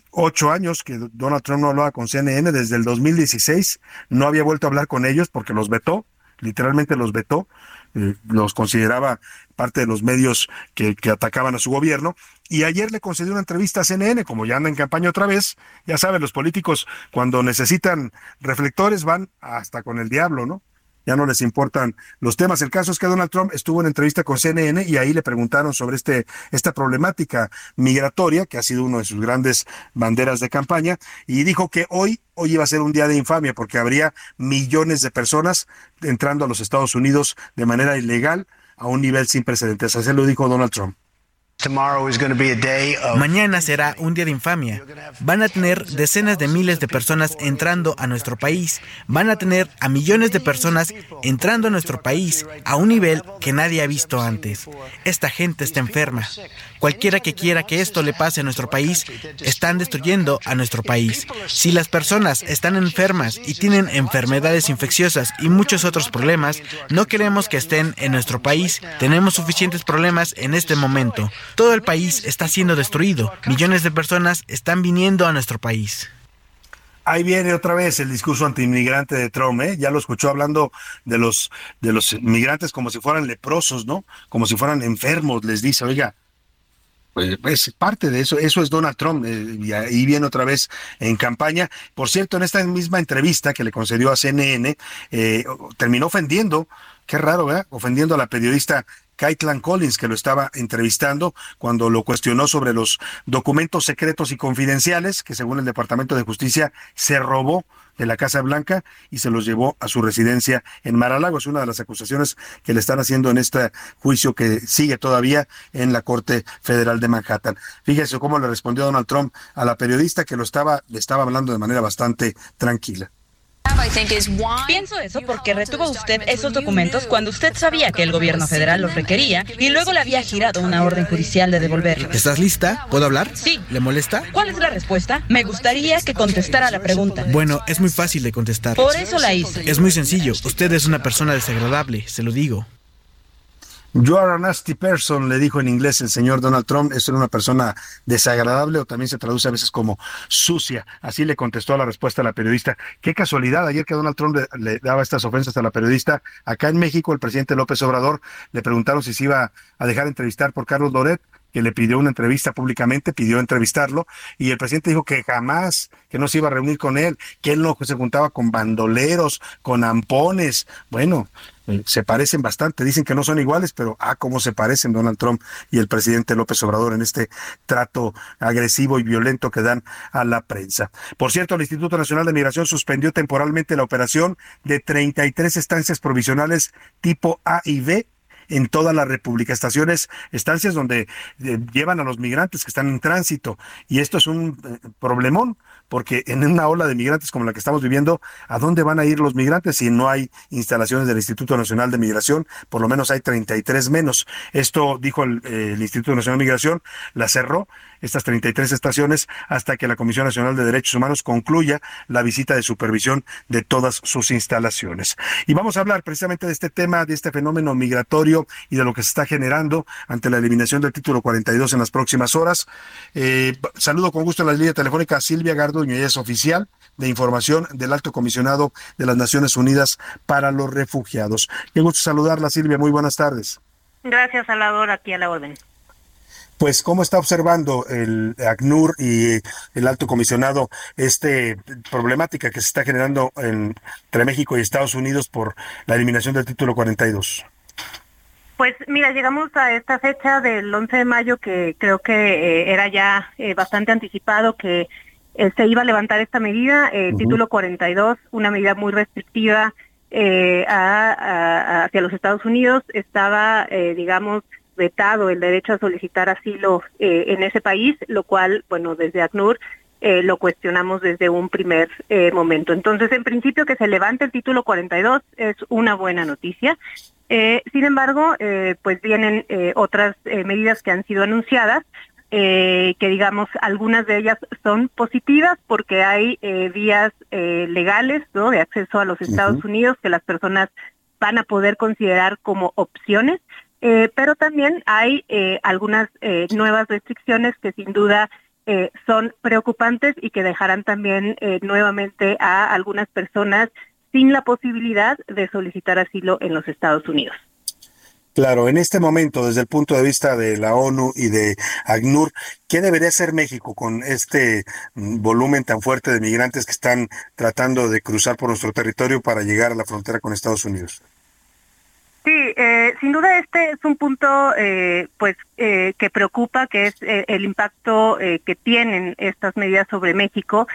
Speaker 8: ocho años que Donald Trump no hablaba con CNN desde el 2016. No había vuelto a hablar con ellos porque los vetó, literalmente los vetó. Eh, los consideraba parte de los medios que, que, atacaban a su gobierno. Y ayer le concedió una entrevista a CNN, como ya anda en campaña otra vez. Ya saben, los políticos cuando necesitan reflectores van hasta con el diablo, ¿no? Ya no les importan los temas. El caso es que Donald Trump estuvo en entrevista con CNN y ahí le preguntaron sobre este, esta problemática migratoria, que ha sido una de sus grandes banderas de campaña, y dijo que hoy, hoy iba a ser un día de infamia porque habría millones de personas entrando a los Estados Unidos de manera ilegal a un nivel sin precedentes. Así lo dijo Donald Trump.
Speaker 20: Mañana será un día de infamia. Van a tener decenas de miles de personas entrando a nuestro país. Van a tener a millones de personas entrando a nuestro país a un nivel que nadie ha visto antes. Esta gente está enferma. Cualquiera que quiera que esto le pase a nuestro país, están destruyendo a nuestro país. Si las personas están enfermas y tienen enfermedades infecciosas y muchos otros problemas, no queremos que estén en nuestro país. Tenemos suficientes problemas en este momento. Todo el país está siendo destruido. Millones de personas están viniendo a nuestro país.
Speaker 8: Ahí viene otra vez el discurso antiinmigrante de Trump, ¿eh? Ya lo escuchó hablando de los de los migrantes como si fueran leprosos, ¿no? Como si fueran enfermos, les dice, oiga, pues, pues, parte de eso, eso es Donald Trump, eh, y ahí viene otra vez en campaña. Por cierto, en esta misma entrevista que le concedió a CNN, eh, terminó ofendiendo, qué raro, ¿verdad? Ofendiendo a la periodista Caitlan Collins, que lo estaba entrevistando cuando lo cuestionó sobre los documentos secretos y confidenciales que según el Departamento de Justicia se robó de la Casa Blanca y se los llevó a su residencia en Mar-a-Lago. Es una de las acusaciones que le están haciendo en este juicio que sigue todavía en la Corte Federal de Manhattan. Fíjese cómo le respondió Donald Trump a la periodista que lo estaba, le estaba hablando de manera bastante tranquila.
Speaker 21: Pienso eso porque retuvo usted esos documentos cuando usted sabía que el gobierno federal los requería y luego le había girado una orden judicial de devolverlos.
Speaker 20: ¿Estás lista? ¿Puedo hablar?
Speaker 21: Sí.
Speaker 20: ¿Le molesta?
Speaker 21: ¿Cuál es la respuesta? Me gustaría que contestara la pregunta.
Speaker 20: Bueno, es muy fácil de contestar.
Speaker 21: Por eso la hice.
Speaker 20: Es muy sencillo. Usted es una persona desagradable, se lo digo.
Speaker 8: You are a nasty person, le dijo en inglés el señor Donald Trump. Eso era una persona desagradable o también se traduce a veces como sucia. Así le contestó a la respuesta a la periodista. Qué casualidad, ayer que Donald Trump le, daba estas ofensas a la periodista, acá en México el presidente López Obrador le preguntaron si se iba a dejar entrevistar por Carlos Loret que le pidió una entrevista públicamente, pidió entrevistarlo, y el presidente dijo que jamás, que no se iba a reunir con él, que él no se juntaba con bandoleros, con ampones. Bueno, se parecen bastante, dicen que no son iguales, pero ah, cómo se parecen Donald Trump y el presidente López Obrador en este trato agresivo y violento que dan a la prensa. Por cierto, el Instituto Nacional de Migración suspendió temporalmente la operación de 33 estancias provisionales tipo A y B en toda la República. Estaciones, estancias donde eh, llevan a los migrantes que están en tránsito. Y esto es un eh, problemón, porque en una ola de migrantes como la que estamos viviendo, ¿a dónde van a ir los migrantes si no hay instalaciones del Instituto Nacional de Migración? Por lo menos hay 33 menos. Esto dijo el, eh, el Instituto Nacional de Migración, la cerró estas 33 estaciones hasta que la Comisión Nacional de Derechos Humanos concluya la visita de supervisión de todas sus instalaciones. Y vamos a hablar precisamente de este tema, de este fenómeno migratorio y de lo que se está generando ante la eliminación del título 42 en las próximas horas. Eh, saludo con gusto en la línea telefónica Silvia Garduño, ella es oficial de información del Alto Comisionado de las Naciones Unidas para los Refugiados. Qué gusto saludarla, Silvia. Muy buenas tardes.
Speaker 22: Gracias, Salvador. Aquí a la orden
Speaker 8: pues cómo está observando el ACNUR y el alto comisionado este problemática que se está generando entre México y Estados Unidos por la eliminación del título 42.
Speaker 22: Pues mira, llegamos a esta fecha del 11 de mayo que creo que eh, era ya eh, bastante anticipado que eh, se iba a levantar esta medida, el uh -huh. título 42, una medida muy restrictiva a, a, hacia los Estados Unidos, estaba, digamos, vetado el derecho a solicitar asilo eh, en ese país, lo cual, bueno, desde ACNUR eh, lo cuestionamos desde un primer eh, momento. Entonces, en principio, que se levante el título 42 es una buena noticia. Eh, sin embargo, eh, pues vienen eh, otras eh, medidas que han sido anunciadas, eh, que digamos algunas de ellas son positivas porque hay eh, vías eh, legales ¿no? de acceso a los Estados Unidos que las personas van a poder considerar como opciones, pero también hay algunas nuevas restricciones que sin duda son preocupantes y que dejarán también nuevamente a algunas personas sin la posibilidad de solicitar asilo en los Estados Unidos.
Speaker 8: Claro, en este momento, desde el punto de vista de la ONU y de ACNUR, ¿qué debería hacer México con este mm, volumen tan fuerte de migrantes que están tratando de cruzar por nuestro territorio para llegar a la frontera con Estados Unidos?
Speaker 22: Sí, eh, sin duda este es un punto eh, pues eh, que preocupa, que es eh, el impacto eh, que tienen estas medidas sobre México,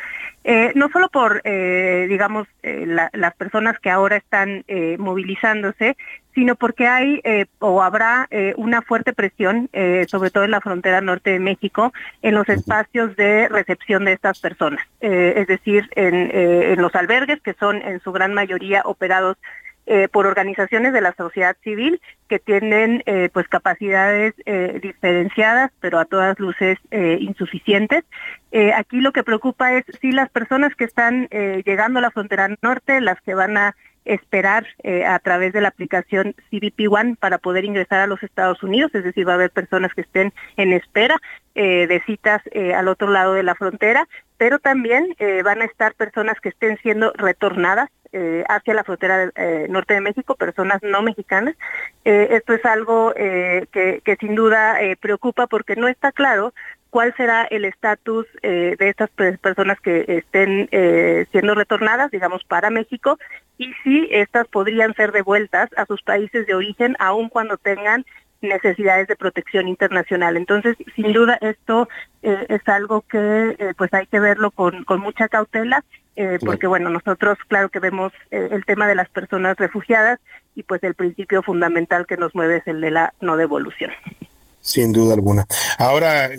Speaker 22: eh, no solo por, eh, digamos, la- las personas que ahora están eh, movilizándose, sino porque hay eh, o habrá una fuerte presión, eh, sobre todo en la frontera norte de México, en los espacios de recepción de estas personas, es decir, en, en los albergues que son en su gran mayoría operados eh, por organizaciones de la sociedad civil que tienen eh, pues capacidades eh, diferenciadas pero a todas luces insuficientes. Aquí lo que preocupa es si las personas que están llegando a la frontera norte, las que van a esperar a través de la aplicación CBP One para poder ingresar a los Estados Unidos, es decir, va a haber personas que estén en espera de citas al otro lado de la frontera, pero también van a estar personas que estén siendo retornadas eh, hacia la frontera eh, norte de México, personas no mexicanas. Eh, esto es algo que, sin duda preocupa porque no está claro cuál será el estatus de estas pe- personas que estén siendo retornadas, digamos, para México, y si estas podrían ser devueltas a sus países de origen, aun cuando tengan necesidades de protección internacional. Entonces, sin duda, esto eh, es algo que eh, pues hay que verlo con, con mucha cautela, eh, porque bueno, nosotros claro que vemos eh, el tema de las personas refugiadas y pues el principio fundamental que nos mueve es el de la no devolución.
Speaker 8: Sin duda alguna. Ahora,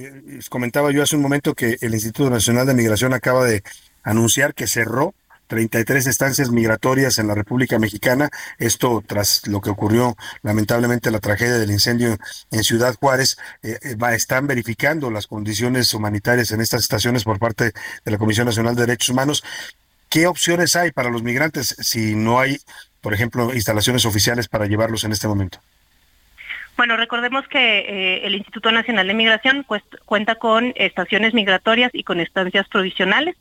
Speaker 8: comentaba yo hace un momento que el Instituto Nacional de Migración acaba de anunciar que cerró 33 estancias migratorias en la República Mexicana, esto tras lo que ocurrió lamentablemente la tragedia del incendio en Ciudad Juárez, eh, eh, va- están verificando las condiciones humanitarias en estas estaciones por parte de la Comisión Nacional de Derechos Humanos. ¿Qué opciones hay para los migrantes si no hay, por ejemplo, instalaciones oficiales para llevarlos en este momento?
Speaker 22: Bueno, recordemos que eh, el Instituto Nacional de Migración cuest- cuenta con estaciones migratorias y con estancias provisionales.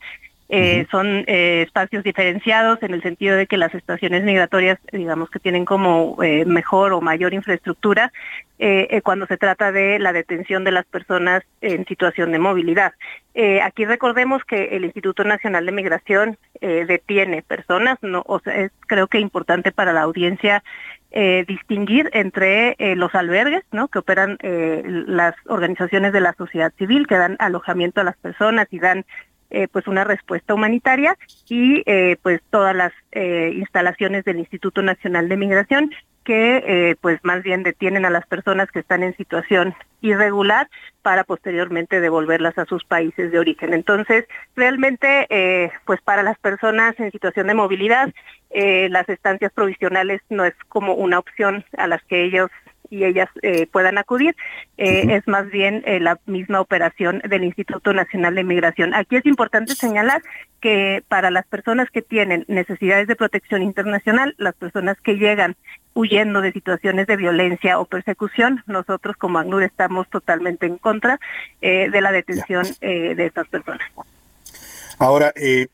Speaker 22: Eh, Son eh, espacios diferenciados en el sentido de que las estaciones migratorias, digamos que tienen como eh, mejor o mayor infraestructura cuando se trata de la detención de las personas en situación de movilidad. Aquí recordemos que el Instituto Nacional de Migración detiene personas, no, o sea, es creo que importante para la audiencia eh, distinguir entre eh, los albergues, ¿no? Que operan eh, las organizaciones de la sociedad civil, que dan alojamiento a las personas y dan eh, pues una respuesta humanitaria y eh, pues todas las eh, instalaciones del Instituto Nacional de Migración que eh, pues más bien detienen a las personas que están en situación irregular para posteriormente devolverlas a sus países de origen. Entonces, realmente, eh, pues para las personas en situación de movilidad, eh, las estancias provisionales no es como una opción a las que ellos y ellas eh, puedan acudir, eh, es más bien eh, la misma operación del Instituto Nacional de Migración. Aquí es importante señalar que para las personas que tienen necesidades de protección internacional, las personas que llegan huyendo de situaciones de violencia o persecución, nosotros como ACNUR estamos totalmente en contra eh, de la detención de estas personas.
Speaker 8: Ahora, eh,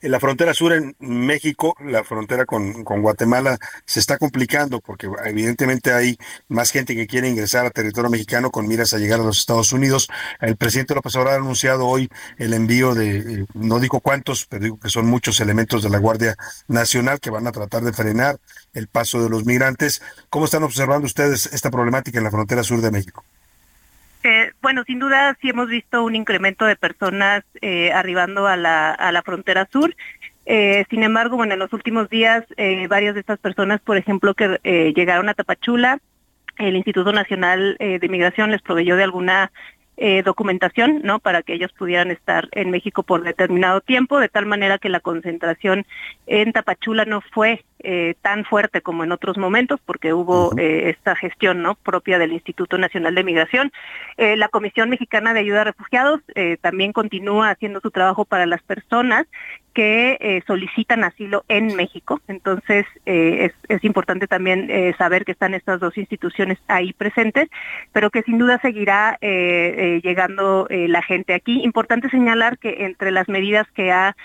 Speaker 8: en la frontera sur en México, la frontera con, con Guatemala, se está complicando porque evidentemente hay más gente que quiere ingresar a territorio mexicano con miras a llegar a los Estados Unidos. El presidente López Obrador ha anunciado hoy el envío de, eh, no digo cuántos, pero digo que son muchos elementos de la Guardia Nacional que van a tratar de frenar el paso de los migrantes. ¿Cómo están observando ustedes esta problemática en la frontera sur de México?
Speaker 22: Eh, bueno, sin duda sí hemos visto un incremento de personas eh, arribando a la, a la frontera sur. Eh, sin embargo, bueno, en los últimos días, varias de estas personas, por ejemplo, que llegaron a Tapachula, el Instituto Nacional de Migración les proveyó de alguna eh, documentación, ¿no? Para que ellos pudieran estar en México por determinado tiempo, de tal manera que la concentración en Tapachula no fue eh, tan fuerte como en otros momentos, porque hubo eh, esta gestión, ¿no? Propia del Instituto Nacional de Migración. La Comisión Mexicana de Ayuda a Refugiados también continúa haciendo su trabajo para las personas que eh, solicitan asilo en México. Entonces, eh, es, es importante también eh, saber que están estas dos instituciones ahí presentes, pero que sin duda seguirá eh, llegando la gente aquí. Importante señalar que entre las medidas que ha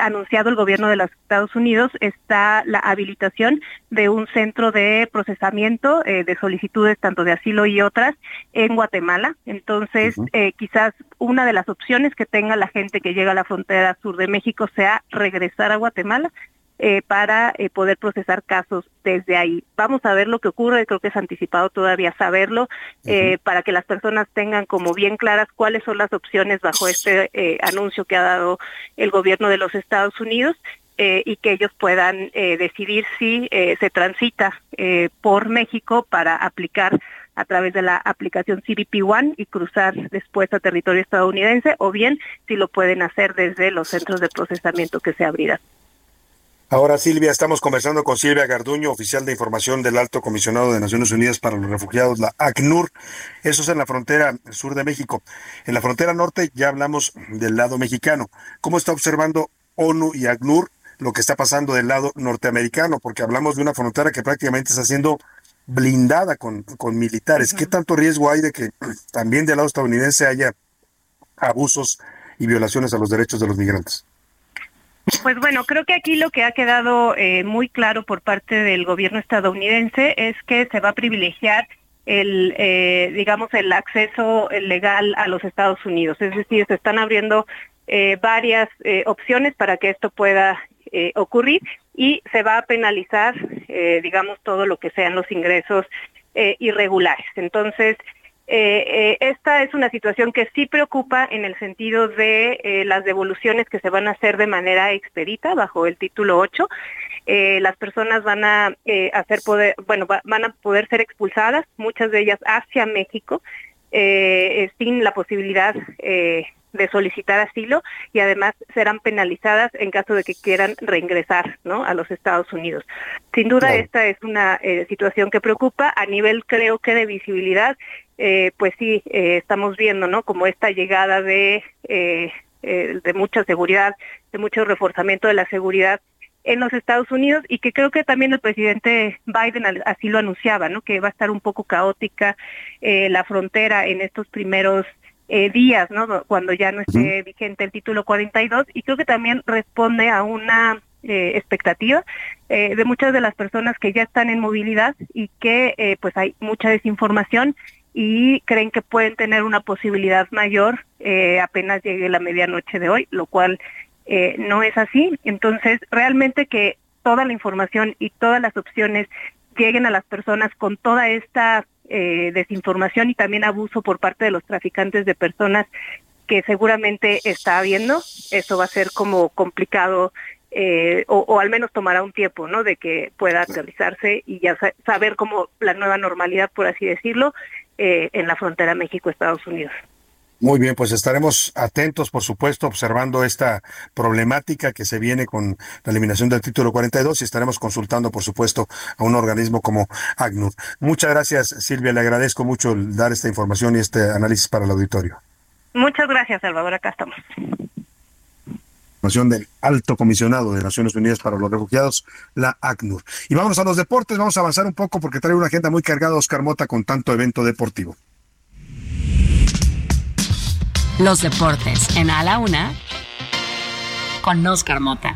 Speaker 22: anunciado el gobierno de los Estados Unidos está la habilitación de un centro de procesamiento de solicitudes tanto de asilo y otras en Guatemala. Entonces, quizás una de las opciones que tenga la gente que llega a la frontera sur de México sea regresar a Guatemala eh, para eh, poder procesar casos desde ahí. Vamos a ver lo que ocurre, creo que es anticipado todavía saberlo, eh, para que las personas tengan como bien claras cuáles son las opciones bajo este anuncio que ha dado el gobierno de los Estados Unidos y que ellos puedan decidir si se transita por México para aplicar a través de la aplicación CBP One y cruzar después a territorio estadounidense o bien si lo pueden hacer desde los centros de procesamiento que se abrirán.
Speaker 8: Ahora, Silvia, estamos conversando con Silvia Garduño, oficial de información del Alto Comisionado de Naciones Unidas para los Refugiados, la ACNUR. Eso es en la frontera sur de México. En la frontera norte ya hablamos del lado mexicano. ¿Cómo está observando ONU y ACNUR lo que está pasando del lado norteamericano? Porque hablamos de una frontera que prácticamente está siendo blindada con, con militares. ¿Qué tanto riesgo hay de que también del lado estadounidense haya abusos y violaciones a los derechos de los migrantes?
Speaker 22: Pues bueno, creo que aquí lo que ha quedado eh, muy claro por parte del gobierno estadounidense es que se va a privilegiar el, eh, digamos, el acceso legal a los Estados Unidos. Es decir, se están abriendo eh, varias eh, opciones para que esto pueda eh, ocurrir y se va a penalizar, eh, digamos, todo lo que sean los ingresos eh, irregulares. Entonces, esta es una situación que sí preocupa en el sentido de las devoluciones que se van a hacer de manera expedita bajo el título 8. Eh, las personas van a hacer poder, bueno, va- van a poder ser expulsadas, muchas de ellas hacia México, sin la posibilidad de solicitar asilo y además serán penalizadas en caso de que quieran reingresar ¿no? a los Estados Unidos. Sin duda esta es una eh, situación que preocupa a nivel creo que de visibilidad, eh, pues sí, eh, estamos viendo ¿no? como esta llegada de, eh, eh, de mucha seguridad, de mucho reforzamiento de la seguridad en los Estados Unidos y que creo que también el presidente Biden así lo anunciaba, ¿no? Que va a estar un poco caótica la frontera en estos primeros eh, días, ¿no? Cuando ya no esté vigente el título 42 y creo que también responde a una eh, expectativa eh, de muchas de las personas que ya están en movilidad y que eh, pues hay mucha desinformación y creen que pueden tener una posibilidad mayor eh, apenas llegue la medianoche de hoy, lo cual eh, no es así. Entonces, realmente que toda la información y todas las opciones lleguen a las personas con toda esta eh, desinformación y también abuso por parte de los traficantes de personas que seguramente está habiendo, eso va a ser como complicado eh, o, o al menos tomará un tiempo, ¿no? De que pueda actualizarse y ya sa- saber cómo la nueva normalidad, por así decirlo, eh, en la frontera México-Estados Unidos.
Speaker 8: Muy bien, pues estaremos atentos, por supuesto, observando esta problemática que se viene con la eliminación del título 42 y estaremos consultando, por supuesto, a un organismo como ACNUR. Muchas gracias, Silvia. Le agradezco mucho el dar esta información y este análisis para el auditorio.
Speaker 22: Muchas gracias, Salvador. Acá estamos.
Speaker 8: Del Alto Comisionado de Naciones Unidas para los Refugiados, la ACNUR. Y vámonos a los deportes, vamos a avanzar un poco porque trae una agenda muy cargada Oscar Mota con tanto evento deportivo.
Speaker 1: Los deportes en A la Una con Oscar Mota.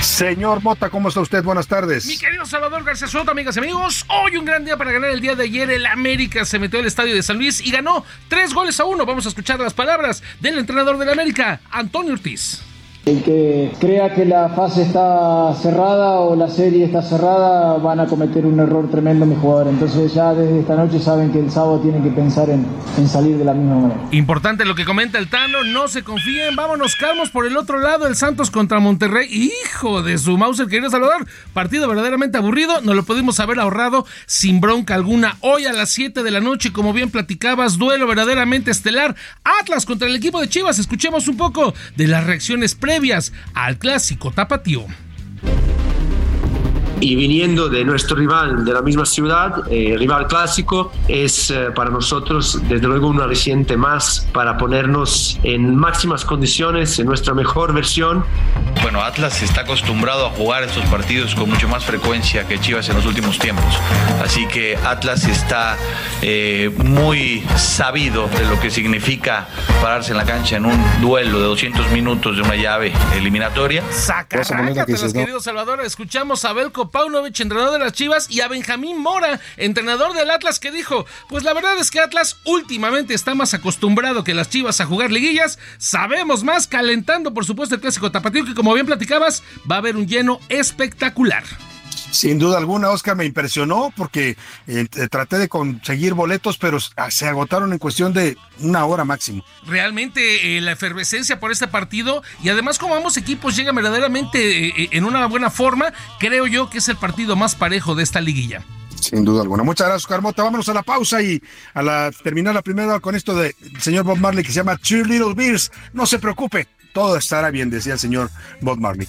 Speaker 8: Señor Mota, ¿cómo está usted? Buenas tardes.
Speaker 23: Mi querido Salvador García Soto, amigas y amigos, hoy un gran día para ganar el día de ayer. El América se metió al estadio de San Luis y ganó tres goles a uno. Vamos a escuchar las palabras del entrenador del América, Antonio Ortiz.
Speaker 24: El que crea que la fase está cerrada o la serie está cerrada van a cometer un error tremendo mis jugadores. Entonces ya desde esta noche saben que el sábado tienen que pensar en, salir de la misma manera.
Speaker 23: Importante lo que comenta el Tano, no se confíen, vámonos calmos por el otro lado, el Santos contra Monterrey. Hijo de su Mauser, querido Salvador, partido verdaderamente aburrido, no lo pudimos haber ahorrado sin bronca alguna. Hoy a las 7 de la noche, como bien platicabas, duelo verdaderamente estelar. Atlas contra el equipo de Chivas, escuchemos un poco de las reacciones previas al clásico tapatío.
Speaker 25: Y viniendo de nuestro rival de la misma ciudad, eh, rival clásico, es eh, para nosotros desde luego una reciente más para ponernos en máximas condiciones, en nuestra mejor versión.
Speaker 26: Bueno, Atlas está acostumbrado a jugar estos partidos con mucho más frecuencia que Chivas en los últimos tiempos. Así que Atlas está eh, muy sabido de lo que significa pararse en la cancha en un duelo de 200 minutos de una llave eliminatoria.
Speaker 23: Sácatelas, querido Salvador. Escuchamos a Belko Paunovic, entrenador de las Chivas, y a Benjamín Mora, entrenador del Atlas, que dijo: Pues la verdad es que Atlas últimamente está más acostumbrado que las Chivas a jugar liguillas. Sabemos más, calentando, por supuesto, el clásico tapatío, que como bien platicabas, va a haber un lleno espectacular.
Speaker 8: Sin duda alguna, Oscar, me impresionó porque eh, traté de conseguir boletos, pero se agotaron en cuestión de una hora máximo.
Speaker 23: Realmente eh, la efervescencia por este partido y además como ambos equipos llegan verdaderamente eh, en una buena forma, creo yo que es el partido más parejo de esta liguilla.
Speaker 8: Sin duda alguna. Muchas gracias, Oscar Mota. Vámonos a la pausa y a la terminar la primera con esto del señor Bob Marley que se llama Two Little Beers. No se preocupe, todo estará bien, decía el señor Bob Marley.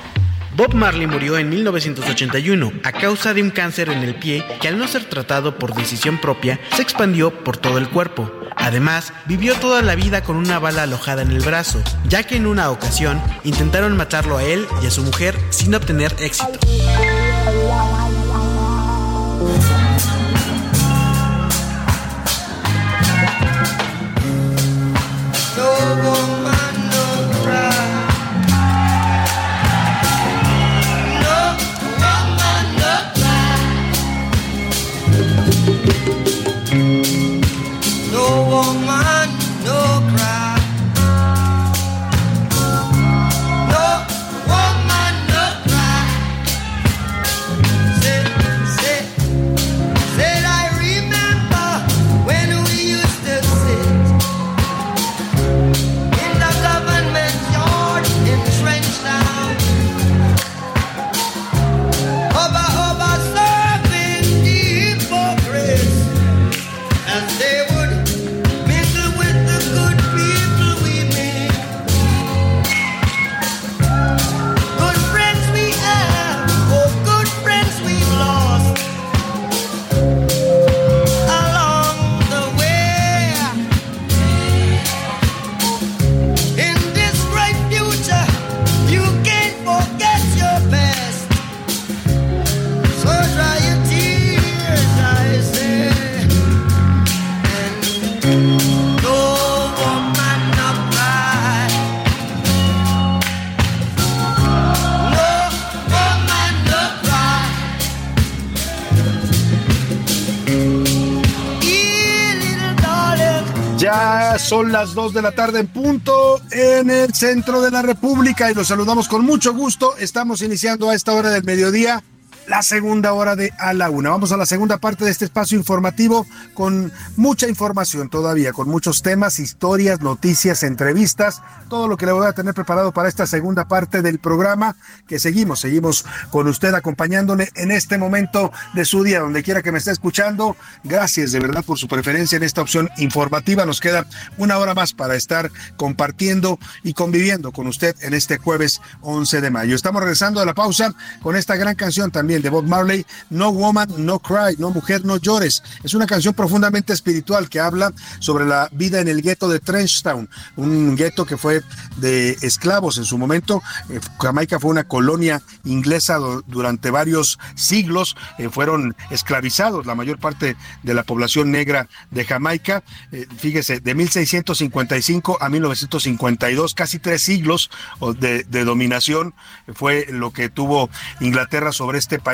Speaker 18: Bob Marley murió en 1981 a causa de un cáncer en el pie que al no ser tratado por decisión propia se expandió por todo el cuerpo. Además, vivió toda la vida con una bala alojada en el brazo, ya que en una ocasión intentaron matarlo a él y a su mujer sin obtener éxito.
Speaker 8: Son las 2 de la tarde en punto en el centro de la República y los saludamos con mucho gusto. Estamos iniciando a esta hora del mediodía la segunda hora de A la Una. Vamos a la segunda parte de este espacio informativo con mucha información todavía, con muchos temas, historias, noticias, entrevistas, todo lo que le voy a tener preparado para esta segunda parte del programa que seguimos, seguimos con usted acompañándole en este momento de su día, donde quiera que me esté escuchando. Gracias de verdad por su preferencia en esta opción informativa. Nos queda una hora más para estar compartiendo y conviviendo con usted en este jueves 11 de mayo. Estamos regresando a la pausa con esta gran canción también de Bob Marley, No Woman, No Cry, No Mujer, No Llores. Es una canción profundamente espiritual que habla sobre la vida en el gueto de Trenchtown, un gueto que fue de esclavos en su momento. Eh, Jamaica fue una colonia inglesa durante varios siglos, eh, fueron esclavizados la mayor parte de la población negra de Jamaica. Eh, fíjese, de 1655 a 1952, casi tres siglos de, de dominación fue lo que tuvo Inglaterra sobre este país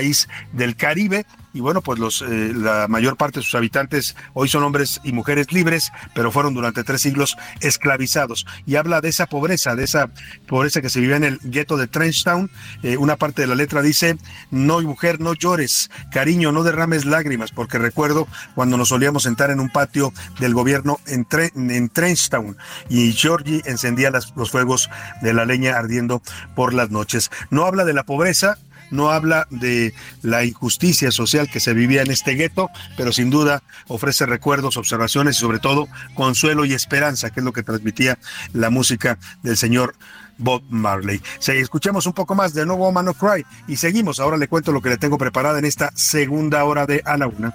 Speaker 8: del Caribe y bueno, pues los, eh, la mayor parte de sus habitantes hoy son hombres y mujeres libres, pero fueron durante tres siglos esclavizados. Y habla de esa pobreza, de esa pobreza que se vivía en el gueto de Trenchtown. Eh, una parte de la letra dice, no mujer, no llores, cariño, no derrames lágrimas, porque recuerdo cuando nos solíamos sentar en un patio del gobierno en, en Trenchtown y Georgie encendía los fuegos de la leña ardiendo por las noches. No habla de la pobreza, no habla de la injusticia social que se vivía en este gueto, pero sin duda ofrece recuerdos, observaciones y sobre todo consuelo y esperanza, que es lo que transmitía la música del señor Bob Marley. Si escuchemos un poco más de No Woman No Cry y seguimos. Ahora le cuento lo que le tengo preparado en esta segunda hora de A la Una.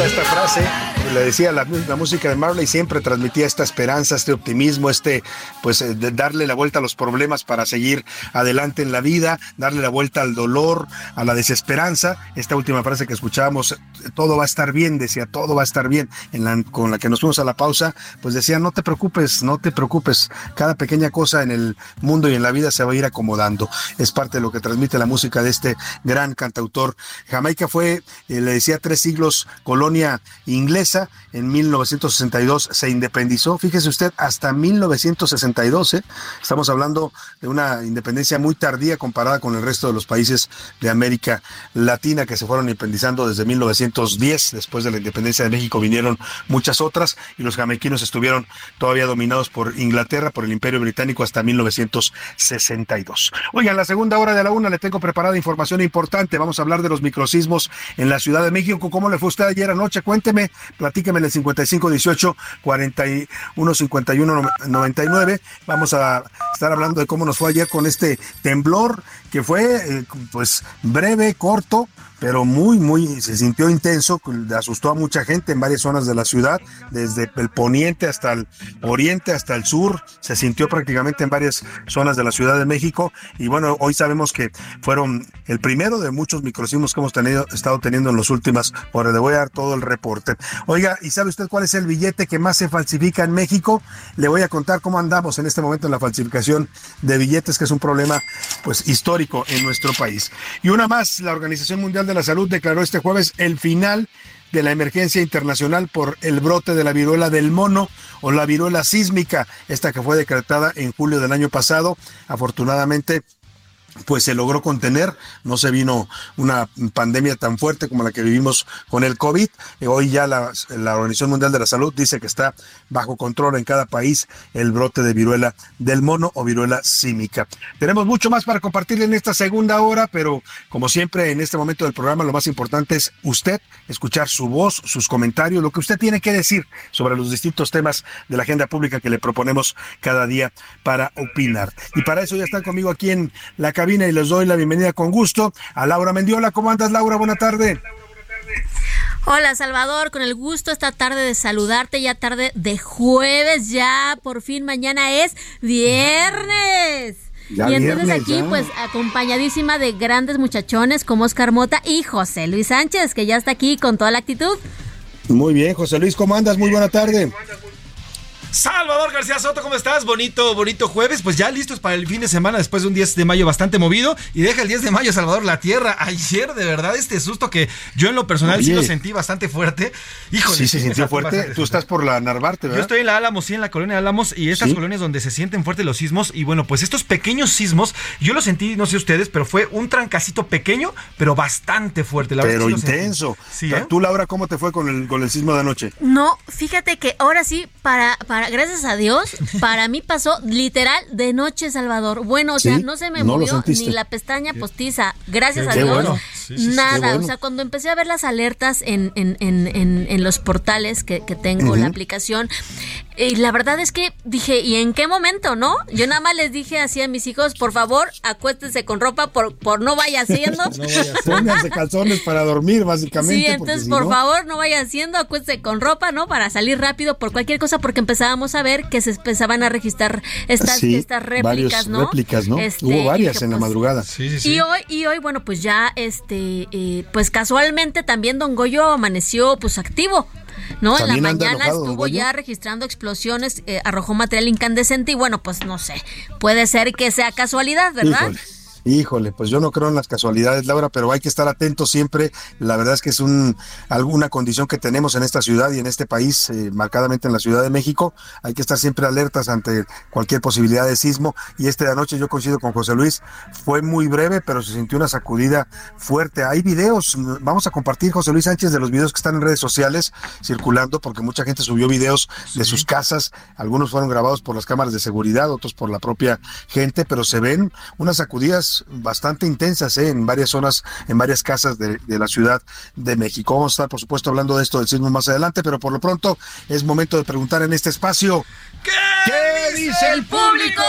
Speaker 8: Esta frase le decía, la, música de Marley siempre transmitía esta esperanza, este optimismo, este, pues, eh, darle la vuelta a los problemas para seguir adelante en la vida, darle la vuelta al dolor, a la desesperanza. Esta última frase que escuchábamos, todo va a estar bien, decía, todo va a estar bien, con la que nos fuimos a la pausa, pues decía, no te preocupes, no te preocupes, cada pequeña cosa en el mundo y en la vida se va a ir acomodando. Es parte de lo que transmite la música de este gran cantautor. Jamaica fue, eh, le decía, tres siglos colonia inglesa en 1962 se independizó. Fíjese usted, hasta 1962, ¿eh? estamos hablando de una independencia muy tardía comparada con el resto de los países de América Latina que se fueron independizando desde 1910. Después de la independencia de México vinieron muchas otras y los jamaiquinos estuvieron todavía dominados por Inglaterra, por el Imperio Británico hasta 1962. Oigan, la segunda hora de la una le tengo preparada información importante. Vamos a hablar de los microsismos en la Ciudad de México. ¿Cómo le fue usted ayer anoche? Cuénteme, platíqueme en el 5518 41 51 99. Vamos a estar hablando de cómo nos fue ayer con este temblor que fue eh, pues breve, corto, pero muy, muy, se sintió intenso, asustó a mucha gente en varias zonas de la ciudad, desde el poniente hasta el oriente, hasta el sur, se sintió prácticamente en varias zonas de la Ciudad de México. Y bueno, hoy sabemos que fueron el primero de muchos microsismos que hemos tenido, estado teniendo en las últimas horas. Le voy a dar todo el reporte. Oiga, ¿y sabe usted cuál es el billete que más se falsifica en México? Le voy a contar cómo andamos en este momento en la falsificación de billetes, que es un problema pues histórico en nuestro país. Y una más, la Organización Mundial de la Salud declaró este jueves el final de la emergencia internacional por el brote de la viruela del mono o la viruela sísmica, esta que fue decretada en julio del año pasado. Afortunadamente, pues se logró contener, no se vino una pandemia tan fuerte como la que vivimos con el COVID. Eh, hoy ya la, Organización Mundial de la Salud dice que está bajo control en cada país el brote de viruela del mono o viruela símica. Tenemos mucho más para compartir en esta segunda hora, pero como siempre en este momento del programa lo más importante es usted escuchar su voz, sus comentarios, lo que usted tiene que decir sobre los distintos temas de la agenda pública que le proponemos cada día para opinar. Y para eso ya están conmigo aquí en la cabina y les doy la bienvenida con gusto a Laura Mendiola. ¿Cómo andas, Laura? Buena tarde.
Speaker 9: Hola Salvador, con el gusto esta tarde de saludarte, ya tarde de jueves, ya por fin mañana es viernes. y entonces aquí pues acompañadísima de grandes muchachones como Oscar Mota y José Luis Sánchez, que ya está aquí con toda la actitud.
Speaker 8: Muy bien, José Luis, ¿cómo andas? Muy buena tarde.
Speaker 27: Salvador García Soto, ¿cómo estás? Bonito, bonito jueves. Pues ya listos para el fin de semana después de un 10 de mayo bastante movido. Y deja el 10 de mayo, Salvador, la tierra. Ayer, de verdad, este susto que yo en lo personal sí lo sentí bastante fuerte. Híjole.
Speaker 8: Sí, se sintió fuerte. Tú estás por la Narvarte,
Speaker 27: Yo
Speaker 8: ¿verdad?
Speaker 27: estoy en la Álamos, sí, en la colonia Álamos, y estas
Speaker 8: Sí.
Speaker 27: colonias donde se sienten fuertes los sismos. Y bueno, pues estos pequeños sismos, yo lo sentí, no sé ustedes, pero fue un trancacito pequeño, pero bastante fuerte. La verdad
Speaker 8: Pero
Speaker 27: sí lo sentí.
Speaker 8: intenso.
Speaker 27: Sí, ¿eh?
Speaker 8: Tú, Laura, ¿cómo te fue con el, con el sismo de anoche?
Speaker 9: No, fíjate que ahora sí, para, para, gracias a Dios, para mí pasó literal de noche, Salvador. Bueno, o sea,
Speaker 8: ¿Sí?
Speaker 9: no se me
Speaker 8: ¿No lo
Speaker 9: movió ni la pestaña postiza. Gracias
Speaker 8: Qué
Speaker 9: a Dios.
Speaker 8: bueno. Sí, sí, sí,
Speaker 9: Nada.
Speaker 8: bueno.
Speaker 9: O sea, cuando empecé a ver las alertas en, en, en, en, en los portales que, que tengo, la aplicación, y la verdad es que dije, ¿y en qué momento, no? Yo nada más les dije así a mis hijos, por favor, acuéstense con ropa por, por no vaya haciendo.
Speaker 8: Pónganse calzones para dormir, básicamente.
Speaker 9: Sí, entonces
Speaker 8: si
Speaker 9: por
Speaker 8: no-
Speaker 9: favor no vaya haciendo, acuérdese con ropa, ¿no? Para salir rápido por cualquier cosa, porque empezábamos a ver que se empezaban a registrar estas,
Speaker 8: Sí,
Speaker 9: estas réplicas, ¿no?
Speaker 8: réplicas, ¿no?
Speaker 9: Este,
Speaker 8: Hubo
Speaker 9: y
Speaker 8: varias en la
Speaker 9: pues,
Speaker 8: madrugada.
Speaker 9: Y hoy, y hoy, bueno, pues ya, este, eh, pues casualmente también Don Goyo amaneció, pues activo. ¿No? En la mañana
Speaker 8: enojado,
Speaker 9: estuvo ya registrando explosiones, eh, arrojó material incandescente y bueno, pues no sé, puede ser que sea casualidad, ¿verdad?
Speaker 8: Híjole. Híjole, pues yo no creo en las casualidades, Laura, pero hay que estar atentos siempre. La verdad es que es un alguna condición que tenemos en esta ciudad y en este país, eh, marcadamente en la Ciudad de México. Hay que estar siempre alertas ante cualquier posibilidad de sismo. Y este de anoche yo coincido con José Luis, fue muy breve, pero se sintió una sacudida fuerte. Hay videos, vamos a compartir, José Luis Sánchez, de los videos que están en redes sociales circulando, porque mucha gente subió videos de sus casas. Algunos fueron grabados por las cámaras de seguridad, otros por la propia gente, pero se ven unas sacudidas bastante intensas ¿eh? en varias zonas, en varias casas de, de la Ciudad de México. Vamos a estar, por supuesto, hablando de esto del sismo más adelante, pero por lo pronto es momento de preguntar en este espacio. ¿Qué, dice el público?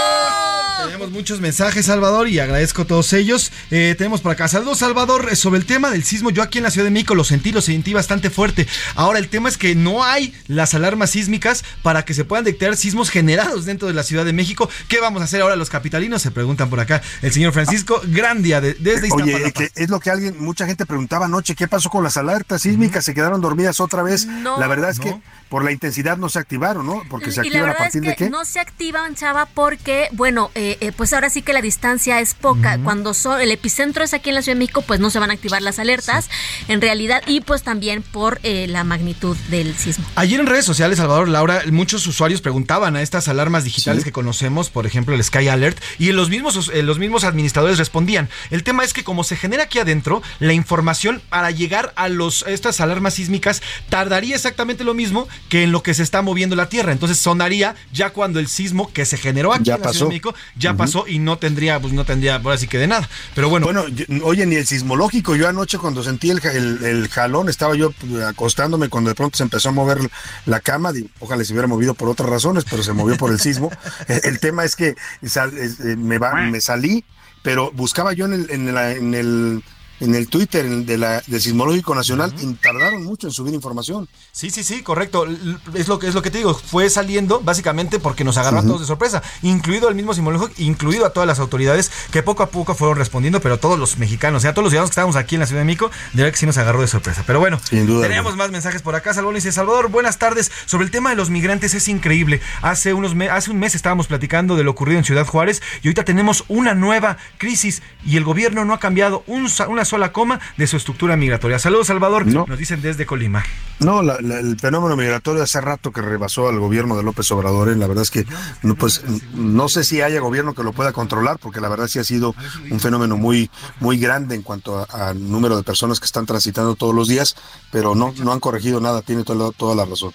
Speaker 27: Tenemos muchos mensajes, Salvador, y agradezco a todos ellos. Eh, tenemos por acá, saludos, Salvador, eh, sobre el tema del sismo. Yo aquí en la Ciudad de México lo sentí, lo sentí bastante fuerte. Ahora, el tema es que no hay las alarmas sísmicas para que se puedan detectar sismos generados dentro de la Ciudad de México. ¿Qué vamos a hacer ahora los capitalinos? Se preguntan por acá el señor Francisco Grandia, de- desde
Speaker 8: Oye,
Speaker 27: Iztapalapa.
Speaker 8: que es lo que alguien, mucha gente preguntaba anoche, ¿qué pasó con las alertas sísmicas? ¿Se quedaron dormidas otra vez?
Speaker 9: No.
Speaker 8: la verdad es
Speaker 9: No.
Speaker 8: que por la intensidad no se activaron, ¿no? Porque se
Speaker 9: y la
Speaker 8: activan a
Speaker 9: es
Speaker 8: partir
Speaker 9: que
Speaker 8: de qué?
Speaker 9: no se activan, Chava, porque, bueno, eh, eh, pues ahora sí que la distancia es poca. Cuando so- el epicentro es aquí en la Ciudad de México, pues no se van a activar las alertas, en realidad, y pues también por eh, la magnitud del sismo.
Speaker 27: Ayer en redes sociales, Salvador Laura, muchos usuarios preguntaban a estas alarmas digitales que conocemos, por ejemplo el Sky Alert, y los mismos, eh, los mismos administradores respondían. El tema es que como se genera aquí adentro, la información para llegar a los, a estas alarmas sísmicas tardaría exactamente lo mismo que en lo que se está moviendo la Tierra. Entonces sonaría ya cuando el sismo que se generó aquí
Speaker 8: Ya
Speaker 27: en la Ciudad de México ya pasó y no tendría, pues no tendría, ahora sí que de nada. Pero bueno.
Speaker 8: Bueno, yo- oye, ni el sismológico, yo anoche cuando sentí el, el- el jalón, estaba yo pues, acostándome cuando de pronto se empezó a mover la cama, digo, ojalá se hubiera movido por otras razones, pero se movió por el sismo. el, el tema es que sal- eh, me, va- me salí, pero buscaba yo en el, en la- en el, en el Twitter de la, del Sismológico Nacional tardaron mucho en subir información.
Speaker 27: Sí, sí, sí, correcto. Es lo que es lo que te digo. Fue saliendo básicamente porque nos agarró a todos de sorpresa, incluido el mismo simulógico, incluido a todas las autoridades que poco a poco fueron respondiendo, pero todos los mexicanos, o sea, todos los ciudadanos que estábamos aquí en la Ciudad de México, de verdad que sí nos agarró de sorpresa. Pero bueno,
Speaker 8: Sin duda
Speaker 27: tenemos más mensajes por acá. Salvador dice, Salvador, buenas tardes. Sobre el tema de los migrantes es increíble. Hace unos hace un mes estábamos platicando de lo ocurrido en Ciudad Juárez y ahorita tenemos una nueva crisis y el gobierno no ha cambiado un una sola coma de su estructura migratoria. Saludos, Salvador. Nos dicen desde Colima.
Speaker 8: No, la- la- el fenómeno migratorio hace rato que rebasó al gobierno de López Obrador. ¿eh? La verdad es que no, pues, no sé si haya gobierno que lo pueda controlar, porque la verdad sí ha sido un fenómeno muy, muy grande en cuanto a- al número de personas que están transitando todos los días, pero no, no han corregido nada, tiene toda, toda la razón.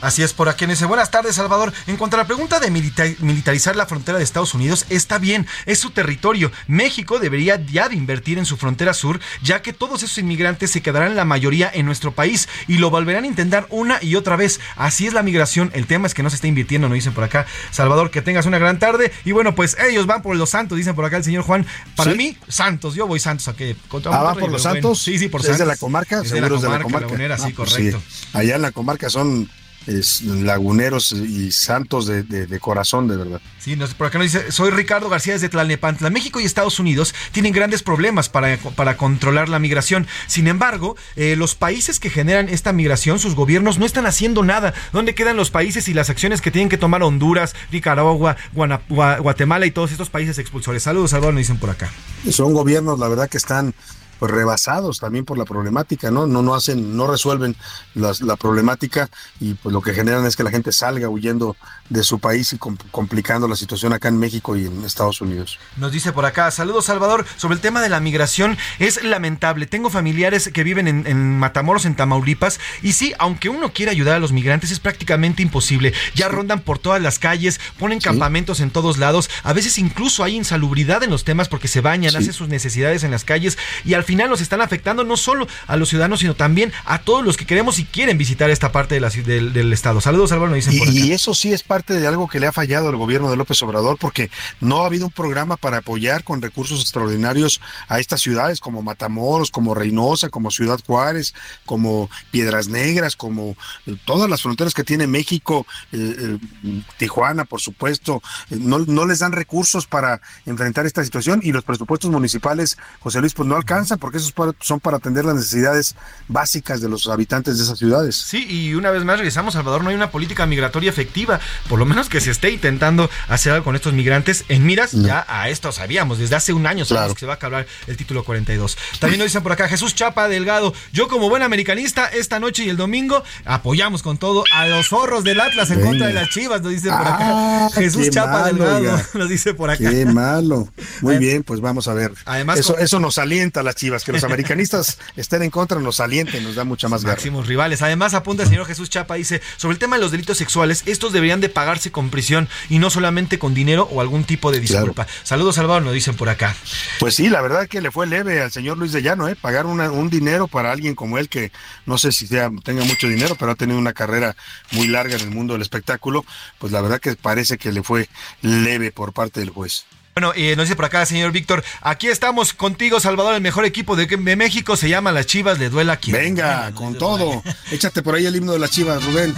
Speaker 27: Así es, por aquí dice, buenas tardes Salvador. En cuanto a la pregunta de milita- militarizar la frontera de Estados Unidos, está bien, es su territorio. México debería ya de invertir en su frontera sur, ya que todos esos inmigrantes se quedarán la mayoría en nuestro país y lo volverán a intentar una y otra vez. Así es la migración, el tema es que no se está invirtiendo, nos dicen por acá. Salvador, que tengas una gran tarde. Y bueno, pues ellos van por los Santos, dicen por acá el señor Juan. Para
Speaker 8: ¿Sí?
Speaker 27: mí, Santos, yo voy Santos a que contra
Speaker 8: Ah, ¿va
Speaker 27: Monterrey,
Speaker 8: por los
Speaker 27: bueno.
Speaker 8: Santos?
Speaker 27: Sí, sí, por
Speaker 8: ¿Es
Speaker 27: Santos.
Speaker 8: de la comarca?
Speaker 27: Es de la
Speaker 8: es de la
Speaker 27: comarca,
Speaker 8: comarca.
Speaker 27: Sí,
Speaker 8: Ah, pues
Speaker 27: correcto.
Speaker 8: Allá en la comarca son es, laguneros y santos de, de, corazón, de verdad.
Speaker 27: Sí, por acá nos dice, soy Ricardo García desde Tlalnepantla. México y Estados Unidos tienen grandes problemas para, para controlar la migración. Sin embargo, eh, los países que generan esta migración, sus gobiernos no están haciendo nada. ¿Dónde quedan los países y las acciones que tienen que tomar Honduras, Nicaragua, Guatemala y todos estos países expulsores? Saludos, Salvador, nos dicen por acá.
Speaker 8: Son gobiernos, la verdad, que están pues rebasados también por la problemática, ¿no? No, no hacen, no resuelven la problemática y pues lo que generan es que la gente salga huyendo de su país y complicando la situación acá en México y en Estados Unidos.
Speaker 27: Nos dice por acá, saludos Salvador, sobre el tema de la migración, es lamentable, tengo familiares que viven en, Matamoros, en Tamaulipas, y sí, aunque uno quiera ayudar a los migrantes, es prácticamente imposible, ya rondan por todas las calles, ponen campamentos en todos lados, a veces incluso hay insalubridad en los temas porque se bañan, hacen sus necesidades en las calles y al final nos están afectando no solo a los ciudadanos, sino también a todos los que queremos y quieren visitar esta parte de la, del, del estado. Saludos Salvador, nos dicen por acá.
Speaker 8: Y eso sí es parte parte de algo que le ha fallado al gobierno de López Obrador porque no ha habido un programa para apoyar con recursos extraordinarios a estas ciudades como Matamoros, como Reynosa, como Ciudad Juárez, como Piedras Negras, como eh, todas las fronteras que tiene México, eh, eh, Tijuana, por supuesto, no, no les dan recursos para enfrentar esta situación y los presupuestos municipales, José Luis, pues no alcanzan porque esos son para atender las necesidades básicas de los habitantes de esas ciudades.
Speaker 27: Sí, y una vez más regresamos, Salvador, no hay una política migratoria efectiva por lo menos que se esté intentando hacer algo con estos migrantes en miras, ya a esto sabíamos, desde hace un año sabemos que se va a acabar el título 42. También nos dicen por acá, Jesús Chapa Delgado, yo como buen americanista, esta noche y el domingo apoyamos con todo a los zorros del Atlas en contra de las Chivas, nos dice por acá. Ah, Jesús Chapa Delgado nos dice por acá.
Speaker 8: Qué malo. Muy bien, pues vamos a ver. Además, eso, eso nos alienta a las Chivas, que los americanistas estén en contra nos alienta y nos da mucha más garra.
Speaker 27: Máximos rivales. Además, apunta el señor Jesús Chapa, dice, sobre el tema de los delitos sexuales, estos deberían de pagarse con prisión y no solamente con dinero o algún tipo de disculpa. Saludos, Salvador, nos dicen por acá.
Speaker 8: Pues sí, la verdad que le fue leve al señor Luis de Llano, ¿eh? pagar un dinero para alguien como él que no sé si sea, tenga mucho dinero, pero ha tenido una carrera muy larga en el mundo del espectáculo, pues la verdad que parece que le fue leve por parte del juez.
Speaker 27: Bueno, y nos dice por acá, señor Víctor, aquí estamos contigo, Salvador, el mejor equipo de, México, se llama Las Chivas, le duela aquí.
Speaker 8: Venga, con todo. Échate por ahí el himno de las Chivas, Rubén.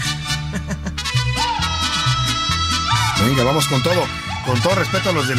Speaker 8: Venga, vamos con todo. Con todo respeto a los del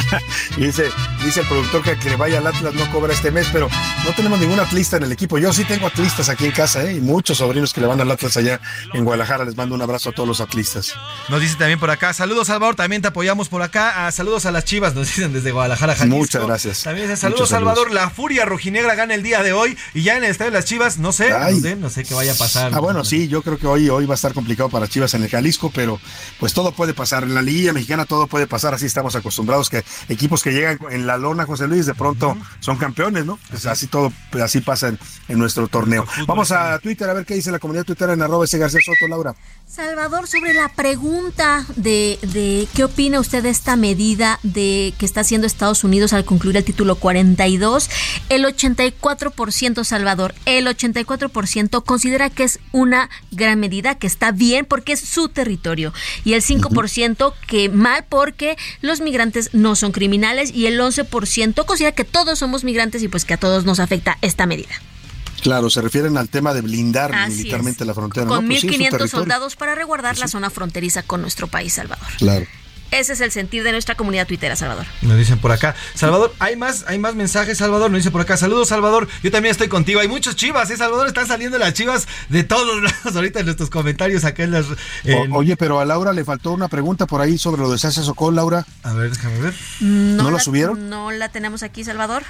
Speaker 8: dice, dice el productor que, que le vaya al Atlas no cobra este mes, pero no tenemos ningún atlista en el equipo. Yo sí tengo atlistas aquí en casa, ¿eh? y muchos sobrinos que le van al Atlas allá en Guadalajara. Les mando un abrazo a todos los atlistas.
Speaker 27: Nos dice también por acá, saludos Salvador, también te apoyamos por acá. Ah, saludos a las chivas, nos dicen desde Guadalajara, Jalisco.
Speaker 8: Muchas gracias.
Speaker 27: También dice, saludos, Salvador, la furia rojinegra gana el día de hoy y ya en el estadio de las chivas, no sé, no sé, no sé qué vaya a pasar.
Speaker 8: Ah, bueno, sí, yo creo que hoy, hoy va a estar complicado para Chivas en el Jalisco, pero pues todo puede pasar. En la Liga Mexicana todo puede pasar, así estamos acostumbrados que equipos que llegan en la lona, José Luis, de pronto son campeones, ¿no? Pues así todo, pues así pasa en, nuestro torneo. Vamos a Twitter a ver qué dice la comunidad Twitter en arroba ese García Soto, Laura.
Speaker 9: Salvador, sobre la pregunta de, de qué opina usted de esta medida de que está haciendo Estados Unidos al concluir el título 42, el 84%, Salvador, el 84% considera que es una gran medida, que está bien porque es su territorio, y el 5% que mal porque los migrantes no son criminales, y el 11% considera que todos somos migrantes y pues que a todos nos afecta esta medida.
Speaker 8: Claro, se refieren al tema de blindar militarmente la frontera.
Speaker 9: Con 1.500 pues soldados para resguardar pues la zona fronteriza con nuestro país, Salvador.
Speaker 8: Claro.
Speaker 9: Ese es el sentir de nuestra comunidad tuitera, Salvador.
Speaker 27: Nos dicen por acá. Salvador, hay más, hay más mensajes, Salvador. Nos dice por acá. Saludos, Salvador. Yo también estoy contigo. Hay muchos chivas, ¿eh, Salvador? Están saliendo las chivas de todos lados ahorita en nuestros comentarios acá en las.
Speaker 8: oye, pero a Laura le faltó una pregunta por ahí sobre lo de Sasha Sokol, Laura.
Speaker 27: A ver, déjame ver.
Speaker 8: ¿No, la subieron?
Speaker 9: No la tenemos aquí, Salvador.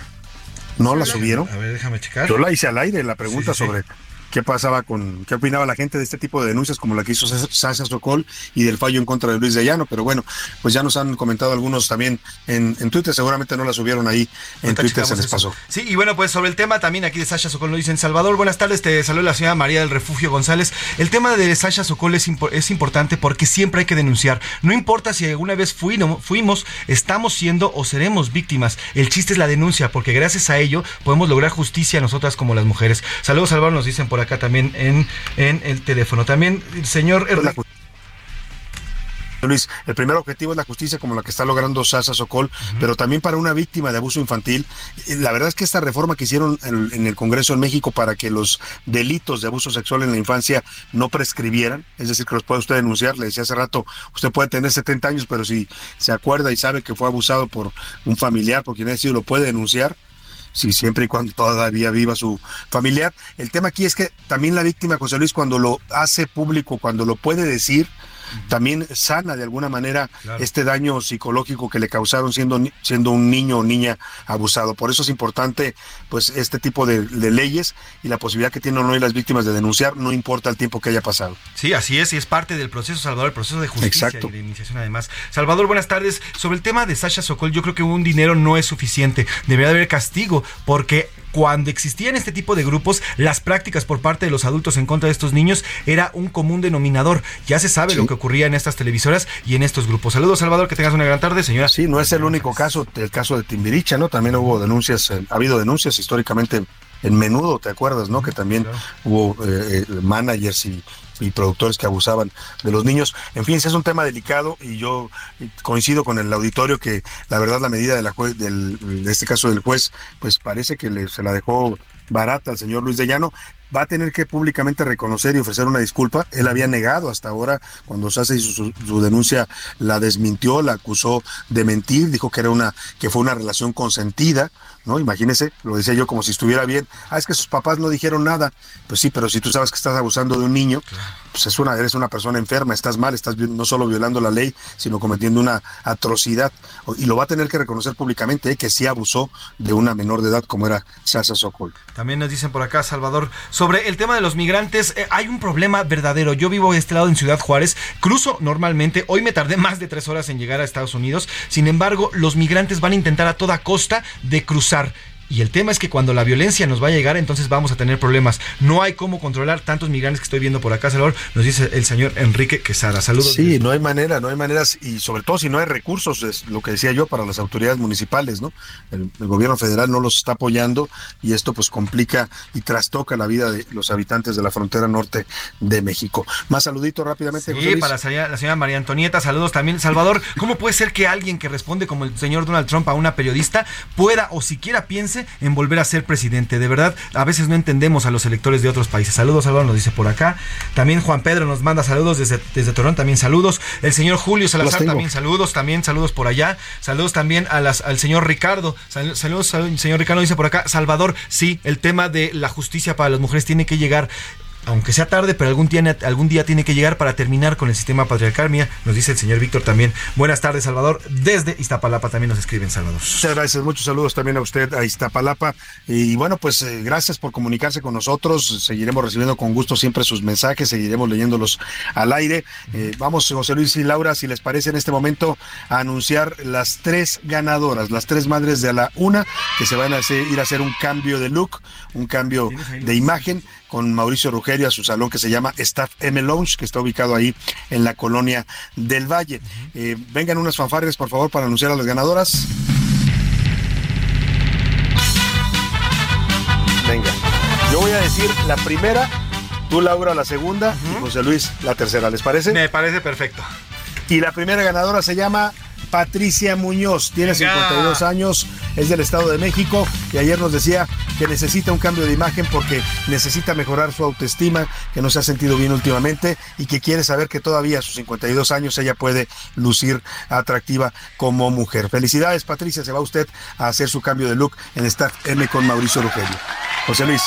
Speaker 8: ¿No la subieron?
Speaker 27: A ver, déjame checar.
Speaker 8: Yo la hice al aire, la pregunta sobre qué pasaba con, qué opinaba la gente de este tipo de denuncias como la que hizo Sasha Sokol y del fallo en contra de Luis de Llano, pero bueno, pues ya nos han comentado algunos también en, Twitter, seguramente no la subieron ahí, en Twitter se les pasó.
Speaker 27: Sí, y bueno, pues sobre el tema también aquí de Sasha Sokol nos dicen, Salvador, buenas tardes, te saluda la señora María del Refugio González. El tema de Sasha Sokol es, es importante porque siempre hay que denunciar, no importa si alguna vez fuimos, estamos siendo o seremos víctimas, el chiste es la denuncia, porque gracias a ello podemos lograr justicia nosotras como las mujeres. Saludos, Salvador, nos dicen por acá también en, en el teléfono. También el señor
Speaker 8: Luis, el primer objetivo es la justicia como la que está logrando Sasa Sokol, pero también para una víctima de abuso infantil. La verdad es que esta reforma que hicieron en, en, el Congreso en México para que los delitos de abuso sexual en la infancia no prescribieran, es decir, que los puede usted denunciar, le decía hace rato, usted puede tener 70 años, pero si se acuerda y sabe que fue abusado por un familiar, por quien haya sido, lo puede denunciar si siempre y cuando todavía viva su familiar. El tema aquí es que también la víctima, José Luis, cuando lo hace público, cuando lo puede decir, también sana de alguna manera claro. este daño psicológico que le causaron siendo, siendo un niño o niña abusado. Por eso es importante pues este tipo de, de leyes y la posibilidad que tienen hoy las víctimas de denunciar, no importa el tiempo que haya pasado.
Speaker 27: Sí, así es, y es parte del proceso, Salvador, el proceso de justicia
Speaker 8: Exacto.
Speaker 27: y de iniciación además. Salvador, buenas tardes. Sobre el tema de Sasha Sokol, yo creo que un dinero no es suficiente. Debería haber castigo, porque cuando existían este tipo de grupos, las prácticas por parte de los adultos en contra de estos niños era un común denominador. Ya se sabe sí. lo que ocurría en estas televisoras y en estos grupos. Saludos, Salvador, que tengas una gran tarde, señora.
Speaker 8: Sí, no es el único caso, el caso de Timbiricha, ¿no? También hubo denuncias, eh, ha habido denuncias históricamente en menudo, ¿te acuerdas, no? Que también claro. hubo eh, managers y, y, productores que abusaban de los niños. En fin, es un tema delicado y yo coincido con el auditorio que la verdad la medida de la juez, del, de este caso del juez, pues parece que le, se la dejó barata al señor Luis de Llano, va a tener que públicamente reconocer y ofrecer una disculpa. Él había negado hasta ahora, cuando Sasa hizo su, su, denuncia, la desmintió, la acusó de mentir, dijo que era una, que fue una relación consentida, ¿no? Imagínese, lo decía yo como si estuviera bien. Ah, es que sus papás no dijeron nada. Pues sí, pero si tú sabes que estás abusando de un niño, pues es una, eres una persona enferma, estás mal, estás no solo violando la ley, sino cometiendo una atrocidad. Y lo va a tener que reconocer públicamente, ¿eh? que sí abusó de una menor de edad como era Sasa Sokol.
Speaker 27: También nos dicen por acá, Salvador, sobre el tema de los migrantes, eh, hay un problema verdadero. Yo vivo de este lado en Ciudad Juárez, cruzo normalmente, hoy me tardé más de tres horas en llegar a Estados Unidos, sin embargo, los migrantes van a intentar a toda costa de cruzar pensar y el tema es que cuando la violencia nos va a llegar, entonces vamos a tener problemas. No hay cómo controlar tantos migrantes que estoy viendo por acá, Salvador. Nos dice el señor Enrique Quesada. Saludos.
Speaker 8: Sí, no hay manera, no hay maneras. Y sobre todo si no hay recursos, es lo que decía yo, para las autoridades municipales, ¿no? El, el gobierno federal no los está apoyando y esto pues complica y trastoca la vida de los habitantes de la frontera norte de México. Más saludito rápidamente.
Speaker 27: Sí, para la señora, la señora María Antonieta, saludos también. Salvador, ¿cómo puede ser que alguien que responde como el señor Donald Trump a una periodista pueda o siquiera piense en volver a ser presidente. De verdad, a veces no entendemos a los electores de otros países. Saludos, Salvador, nos dice por acá. También Juan Pedro nos manda saludos desde, desde Torón, también saludos. El señor Julio Salazar también saludos, también saludos por allá. Saludos también a las, al señor Ricardo. Saludos, saludos, señor Ricardo dice por acá. Salvador, sí, el tema de la justicia para las mujeres tiene que llegar aunque sea tarde, pero algún día, tiene que llegar para terminar con el sistema patriarcal. Mía, nos dice el señor Víctor también. Buenas tardes, Salvador. Desde Iztapalapa también nos escriben, Salvador.
Speaker 8: Muchas gracias, muchos saludos también a usted, a Iztapalapa. Y bueno, pues eh, gracias por comunicarse con nosotros. Seguiremos recibiendo con gusto siempre sus mensajes, seguiremos leyéndolos al aire. Eh, vamos, José Luis y Laura, si les parece en este momento, a anunciar las tres ganadoras, las tres madres de la una, que se van a hacer, ir a hacer un cambio de look, un cambio de imagen con Mauricio Rugerio a su salón que se llama Staff M Lounge, que está ubicado ahí en la colonia del Valle. Eh, vengan unas fanfarrias, por favor, para anunciar a las ganadoras. Venga, yo voy a decir la primera, tú Laura la segunda uh -huh. y José Luis la tercera, ¿les parece?
Speaker 27: Me parece perfecto.
Speaker 8: Y la primera ganadora se llama Patricia Muñoz, tiene 52 años, es del Estado de México y ayer nos decía que necesita un cambio de imagen porque necesita mejorar su autoestima, que no se ha sentido bien últimamente y que quiere saber que todavía a sus 52 años ella puede lucir atractiva como mujer. Felicidades Patricia, se va usted a hacer su cambio de look en Staff M con Mauricio Rugelio. José Luis.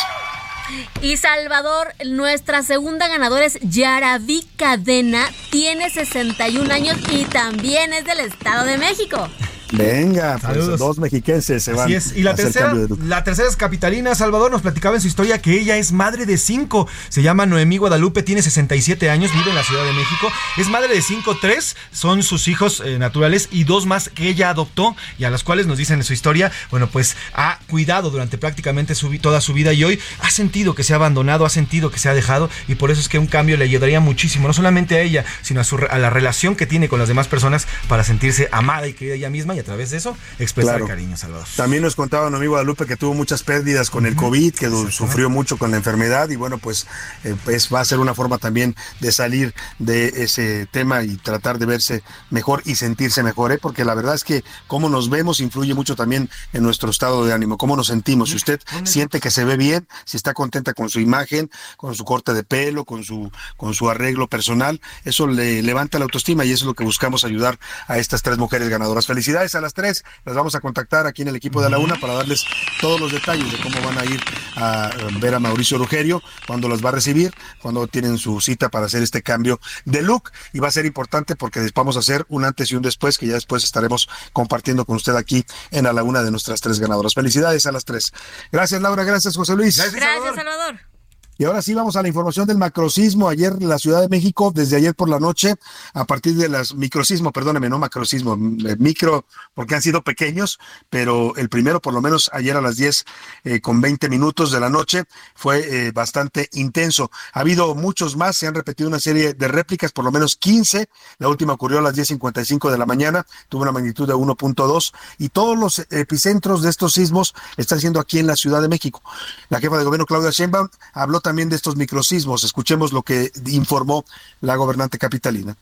Speaker 9: Y Salvador, nuestra segunda ganadora es Yaraví Cadena, tiene 61 años y también es del Estado de México.
Speaker 8: Venga, pues Saludos. dos mexiquenses se van.
Speaker 27: Así es. Y la tercera, la tercera es capitalina. Salvador nos platicaba en su historia que ella es madre de cinco. Se llama Noemí Guadalupe, tiene 67 años, vive en la Ciudad de México. Es madre de cinco, tres son sus hijos eh, naturales y dos más que ella adoptó y a las cuales nos dicen en su historia, bueno, pues ha cuidado durante prácticamente su, toda su vida y hoy ha sentido que se ha abandonado, ha sentido que se ha dejado y por eso es que un cambio le ayudaría muchísimo, no solamente a ella, sino a, su, a la relación que tiene con las demás personas para sentirse amada y querida ella misma y a través de eso expresar
Speaker 8: Claro.
Speaker 27: cariño, Salvador.
Speaker 8: También nos contaba un amigo Guadalupe que tuvo muchas pérdidas con el COVID, que sufrió mucho con la enfermedad y bueno, pues, eh, pues va a ser una forma también de salir de ese tema y tratar de verse mejor y sentirse mejor, ¿eh? porque la verdad es que cómo nos vemos influye mucho también en nuestro estado de ánimo, cómo nos sentimos. Si usted siente que se ve bien, si está contenta con su imagen, con su corte de pelo, con su, con su arreglo personal, eso le levanta la autoestima y eso es lo que buscamos ayudar a estas tres mujeres ganadoras. Felicidades a las tres, las vamos a contactar aquí en el equipo de la una para darles todos los detalles de cómo van a ir a eh, ver a Mauricio Rugerio, cuándo las va a recibir, cuándo tienen su cita para hacer este cambio de look y va a ser importante porque después vamos a hacer un antes y un después que ya después estaremos compartiendo con usted aquí en a la una de nuestras tres ganadoras. Felicidades a las tres. Gracias Laura, gracias José Luis.
Speaker 9: Gracias, Salvador.
Speaker 8: Y ahora sí vamos a la información del macrocismo. Ayer la Ciudad de México, desde ayer por la noche, a partir de las microcismo, perdóneme, no macrocismo, eh, micro, porque han sido pequeños, pero el primero, por lo menos ayer a las 10 eh, con 20 minutos de la noche, fue eh, bastante intenso. Ha habido muchos más, se han repetido una serie de réplicas, por lo menos 15. La última ocurrió a las 10.55 de la mañana, tuvo una magnitud de 1.2 y todos los epicentros de estos sismos están siendo aquí en la Ciudad de México. La jefa de gobierno, Claudia Sheinbaum, habló también de estos microsismos. Escuchemos lo que informó la gobernante capitalina.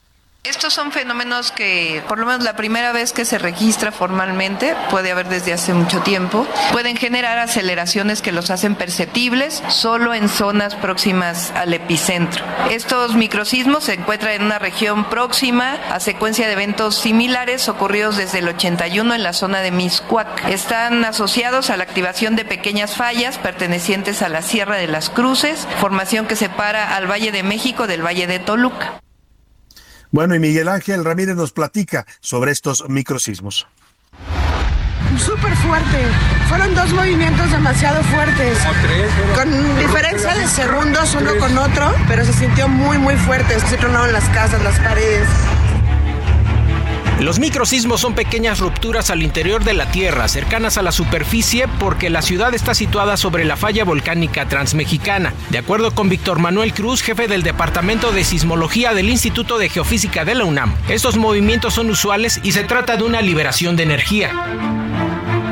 Speaker 28: Estos son fenómenos que, por lo menos la primera vez que se registra formalmente, puede haber desde hace mucho tiempo, pueden generar aceleraciones que los hacen perceptibles solo en zonas próximas al epicentro. Estos microsismos se encuentran en una región próxima a secuencia de eventos similares ocurridos desde el 81 en la zona de Miscuac. Están asociados a la activación de pequeñas fallas pertenecientes a la Sierra de las Cruces, formación que separa al Valle de México del Valle de Toluca.
Speaker 8: Bueno, y Miguel Ángel Ramírez nos platica sobre estos microsismos.
Speaker 29: Súper fuerte. Fueron dos movimientos demasiado fuertes. Con diferencia de segundos uno con otro, pero se sintió muy, muy fuerte. Se tronaron las casas, las paredes.
Speaker 30: Los microsismos son pequeñas rupturas al interior de la Tierra, cercanas a la superficie, porque la ciudad está situada sobre la falla volcánica transmexicana. De acuerdo con Víctor Manuel Cruz, jefe del Departamento de Sismología del Instituto de Geofísica de la UNAM, estos movimientos son usuales y se trata de una liberación de energía.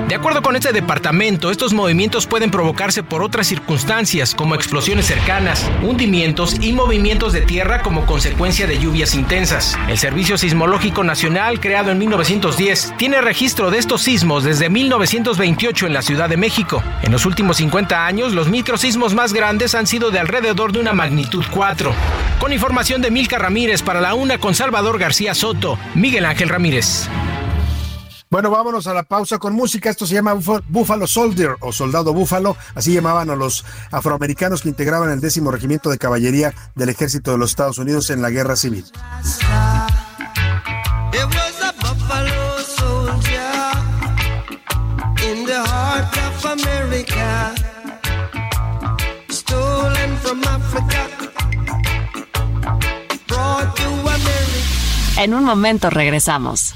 Speaker 30: De acuerdo con este departamento, estos movimientos pueden provocarse por otras circunstancias, como explosiones cercanas, hundimientos y movimientos de tierra como consecuencia de lluvias intensas. El Servicio Sismológico Nacional, creado en 1910, tiene registro de estos sismos desde 1928 en la Ciudad de México. En los últimos 50 años, los microsismos más grandes han sido de alrededor de una magnitud 4. Con información de Milka Ramírez para la una con Salvador García Soto, Miguel Ángel Ramírez.
Speaker 8: Bueno, vámonos a la pausa con música. Esto se llama Búfalo- Buffalo Soldier o Soldado Búfalo. Así llamaban a los afroamericanos que integraban el décimo regimiento de caballería del ejército de los Estados Unidos en la guerra civil.
Speaker 1: En un momento regresamos.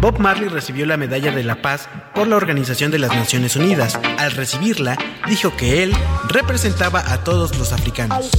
Speaker 18: Bob Marley recibió la Medalla de la Paz por la Organización de las Naciones Unidas. Al recibirla, dijo que él representaba a todos los africanos.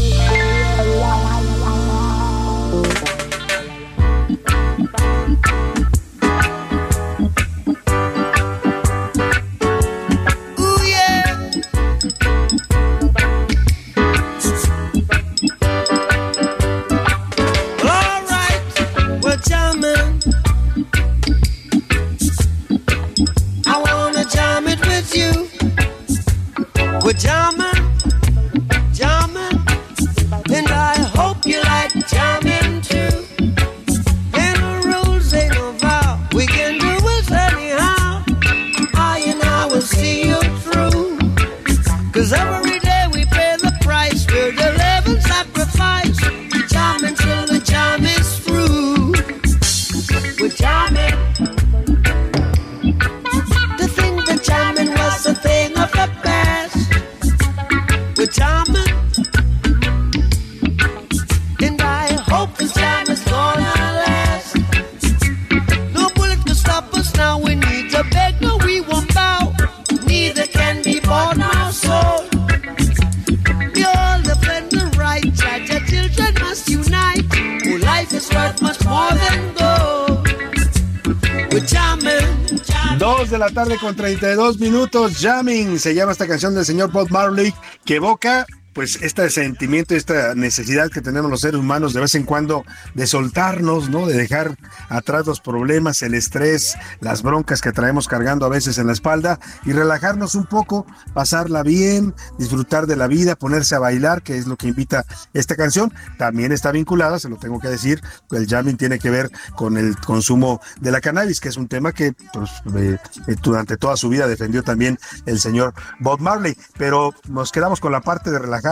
Speaker 8: Tarde con 32 minutos. Jamming se llama esta canción del señor Bob Marley que evoca pues este sentimiento, esta necesidad que tenemos los seres humanos de vez en cuando de soltarnos, ¿no? De dejar atrás los problemas, el estrés, las broncas que traemos cargando a veces en la espalda y relajarnos un poco, pasarla bien, disfrutar de la vida, ponerse a bailar, que es lo que invita esta canción. También está vinculada, se lo tengo que decir, el jamming tiene que ver con el consumo de la cannabis, que es un tema que pues, eh, durante toda su vida defendió también el señor Bob Marley, pero nos quedamos con la parte de relajar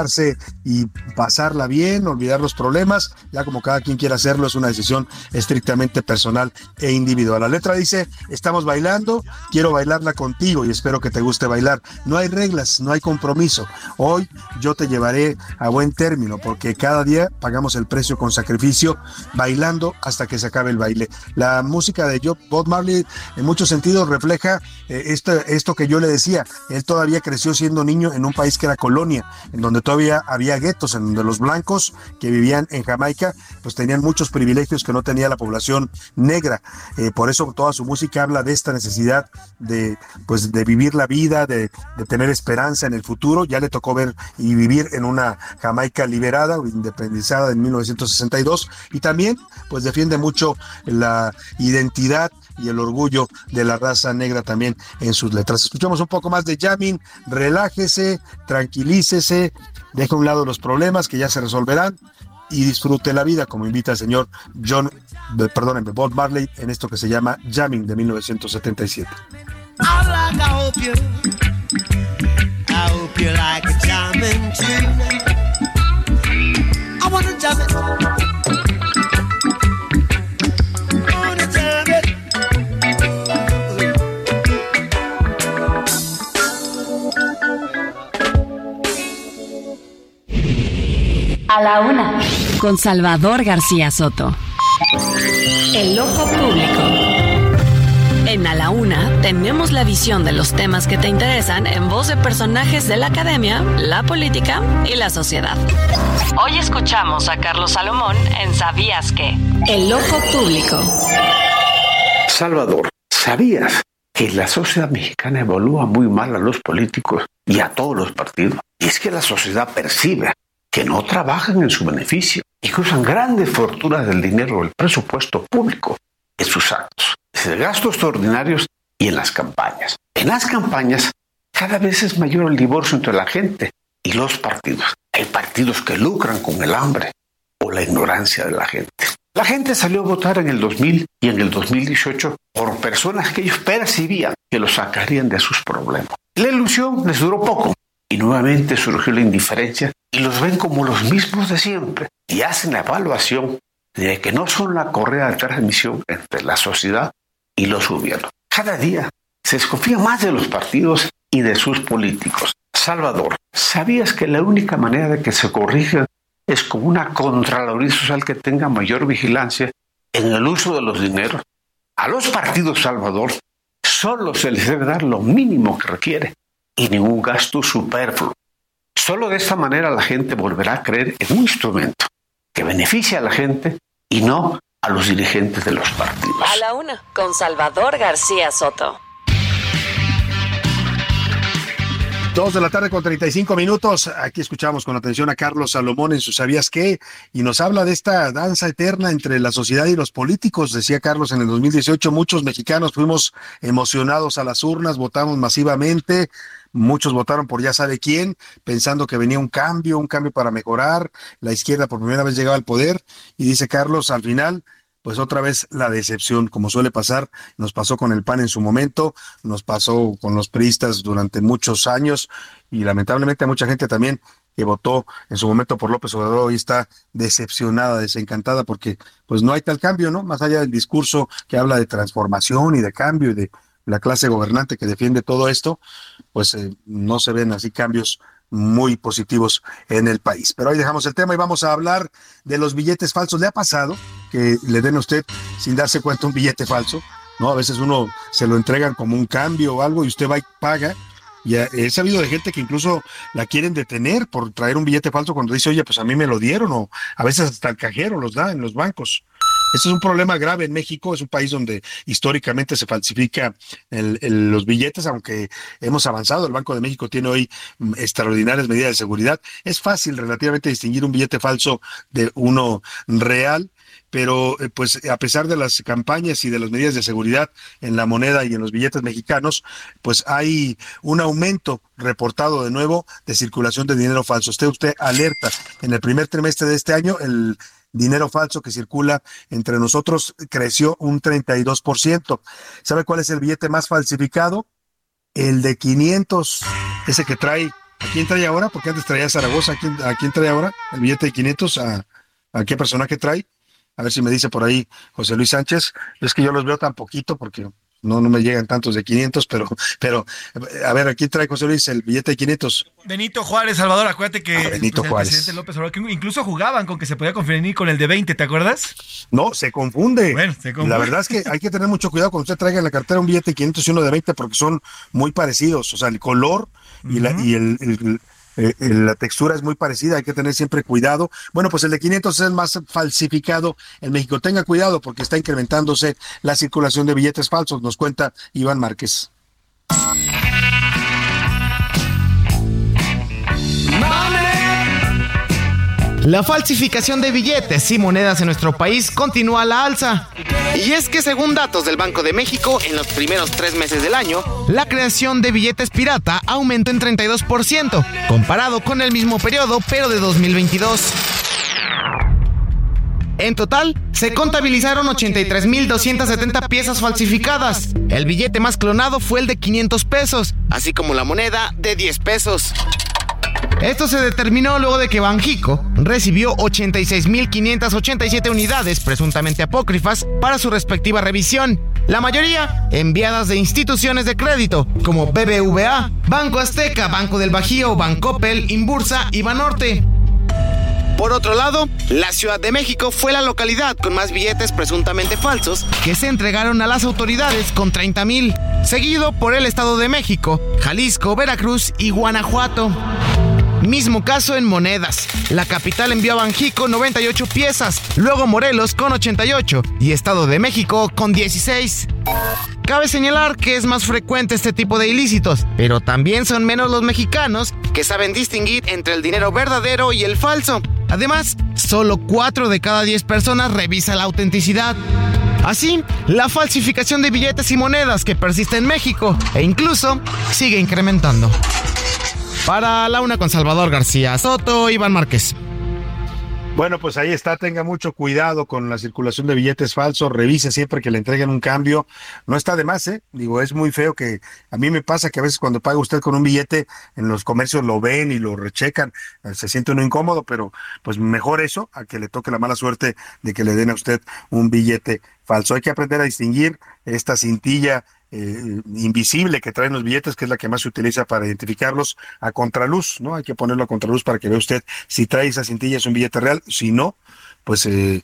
Speaker 8: y pasarla bien, olvidar los problemas, ya como cada quien quiera hacerlo, es una decisión estrictamente personal e individual. La letra dice, estamos bailando, quiero bailarla contigo y espero que te guste bailar. No hay reglas, no hay compromiso. Hoy yo te llevaré a buen término porque cada día pagamos el precio con sacrificio, bailando hasta que se acabe el baile. La música de Bob Marley en muchos sentidos refleja eh, esto, esto que yo le decía. Él todavía creció siendo niño en un país que era colonia, en donde todavía había guetos en donde los blancos que vivían en Jamaica pues tenían muchos privilegios que no tenía la población negra. Eh, por eso toda su música habla de esta necesidad de pues de vivir la vida, de, de, tener esperanza en el futuro. Ya le tocó ver y vivir en una Jamaica liberada o independizada en 1962 y también pues defiende mucho la identidad y el orgullo de la raza negra también en sus letras. Escuchamos un poco más de Jamming, relájese, tranquilícese, deje a un lado los problemas que ya se resolverán y disfrute la vida, como invita el señor John, perdón, Bob Marley en esto que se llama Jamming de 1977.
Speaker 1: A la una, con Salvador García Soto. El ojo público. En A la Una tenemos la visión de los temas que te interesan en voz de personajes de la academia, la política y la sociedad. Hoy escuchamos a Carlos Salomón en ¿Sabías qué? El ojo público.
Speaker 31: Salvador, ¿sabías que la sociedad mexicana evalúa muy mal a los políticos y a todos los partidos? Y es que la sociedad percibe que no trabajan en su beneficio y que usan grandes fortunas del dinero del presupuesto público en sus actos, desde gastos extraordinarios y en las campañas. En las campañas cada vez es mayor el divorcio entre la gente y los partidos. Hay partidos que lucran con el hambre o la ignorancia de la gente. La gente salió a votar en el 2000 y en el 2018 por personas que ellos percibían que los sacarían de sus problemas. La ilusión les duró poco y nuevamente surgió la indiferencia y los ven como los mismos de siempre y hacen la evaluación de que no son la correa de transmisión entre la sociedad y los gobiernos. Cada día se desconfía más de los partidos y de sus políticos. Salvador, ¿sabías que la única manera de que se corrija es con una Contraloría Social que tenga mayor vigilancia en el uso de los dineros? A los partidos, Salvador, solo se les debe dar lo mínimo que requiere y ningún gasto superfluo. Solo de esta manera la gente volverá a creer en un instrumento que beneficie a la gente y no a los dirigentes de los partidos.
Speaker 1: A la una, con Salvador García Soto.
Speaker 8: Dos de la tarde con 35 minutos. Aquí escuchamos con atención a Carlos Salomón en su ¿Sabías qué? Y nos habla de esta danza eterna entre la sociedad y los políticos. Decía Carlos en el 2018, muchos mexicanos fuimos emocionados a las urnas, votamos masivamente. Muchos votaron por ya sabe quién, pensando que venía un cambio, un cambio para mejorar. La izquierda por primera vez llegaba al poder. Y dice Carlos, al final, pues otra vez la decepción, como suele pasar, nos pasó con el PAN en su momento, nos pasó con los priistas durante muchos años y lamentablemente mucha gente también que votó en su momento por López Obrador hoy está decepcionada, desencantada porque pues no hay tal cambio, ¿no? Más allá del discurso que habla de transformación y de cambio y de la clase gobernante que defiende todo esto, pues eh, no se ven así cambios muy positivos en el país. Pero hoy dejamos el tema y vamos a hablar de los billetes falsos. ¿Le ha pasado que le den a usted sin darse cuenta un billete falso? ¿No? A veces uno se lo entregan como un cambio o algo y usted va y paga. Y he sabido de gente que incluso la quieren detener por traer un billete falso cuando dice, oye, pues a mí me lo dieron, o a veces hasta el cajero los da en los bancos. Este es un problema grave en México, es un país donde históricamente se falsifica los billetes, aunque hemos avanzado, el Banco de México tiene hoy mm, extraordinarias medidas de seguridad. Es fácil relativamente distinguir un billete falso de uno real pero eh, pues a pesar de las campañas y de las medidas de seguridad en la moneda y en los billetes mexicanos, pues hay un aumento reportado de nuevo de circulación de dinero falso. Usted usted alerta en el primer trimestre de este año el dinero falso que circula entre nosotros creció un 32%. ¿Sabe cuál es el billete más falsificado? El de 500, ese que trae. ¿A quién trae ahora? Porque antes traía Zaragoza. ¿A quién, trae ahora? El billete de 500. ¿A, a qué personaje trae? A ver si me dice por ahí José Luis Sánchez. Es que yo los veo tan poquito porque no, no me llegan tantos de 500, pero, pero a ver, aquí trae José Luis el billete de 500.
Speaker 27: Benito Juárez, Salvador, acuérdate que
Speaker 8: ah, Benito
Speaker 27: pues,
Speaker 8: Juárez.
Speaker 27: el presidente López Obrador, incluso jugaban con que se podía conferir con el de 20, ¿te acuerdas?
Speaker 8: No, se confunde.
Speaker 27: Bueno, se confunde.
Speaker 8: La verdad es que hay que tener mucho cuidado cuando usted traiga en la cartera un billete de 500 y uno de 20 porque son muy parecidos, o sea, el color y, la, y el eh, eh, la textura es muy parecida, hay que tener siempre cuidado. Bueno, pues el de 500 es más falsificado en México. Tenga cuidado porque está incrementándose la circulación de billetes falsos, nos cuenta Iván Márquez.
Speaker 32: La falsificación de billetes y monedas en nuestro país continúa a la alza. Y es que según datos del Banco de México, en los primeros tres meses del año, la creación de billetes pirata aumentó en 32%, comparado con el mismo periodo, pero de 2022. En total, se contabilizaron 83.270 piezas falsificadas. El billete más clonado fue el de 500 pesos, así como la moneda de 10 pesos. Esto se determinó luego de que Banjico recibió 86.587 unidades presuntamente apócrifas para su respectiva revisión, la mayoría enviadas de instituciones de crédito como BBVA, Banco Azteca, Banco del Bajío, Bancoppel, Inbursa y Banorte. Por otro lado, la Ciudad de México fue la localidad con más billetes presuntamente falsos que se entregaron a las autoridades con 30 mil, seguido por el Estado de México, Jalisco, Veracruz y Guanajuato. Mismo caso en monedas. La capital envió a Banjico 98 piezas, luego Morelos con 88 y Estado de México con 16. Cabe señalar que es más frecuente este tipo de ilícitos, pero también son menos los mexicanos que saben distinguir entre el dinero verdadero y el falso. Además, solo 4 de cada 10 personas revisa la autenticidad. Así, la falsificación de billetes y monedas que persiste en México e incluso sigue incrementando. Para la una con Salvador García Soto, Iván Márquez.
Speaker 8: Bueno, pues ahí está, tenga mucho cuidado con la circulación de billetes falsos, revise siempre que le entreguen un cambio. No está de más, ¿eh? Digo, es muy feo que a mí me pasa que a veces cuando paga usted con un billete en los comercios lo ven y lo rechecan, eh, se siente uno incómodo, pero pues mejor eso a que le toque la mala suerte de que le den a usted un billete falso. Hay que aprender a distinguir esta cintilla eh, invisible que traen los billetes, que es la que más se utiliza para identificarlos a contraluz, ¿no? Hay que ponerlo a contraluz para que vea usted si trae esa cintilla es un billete real, si no, pues, eh,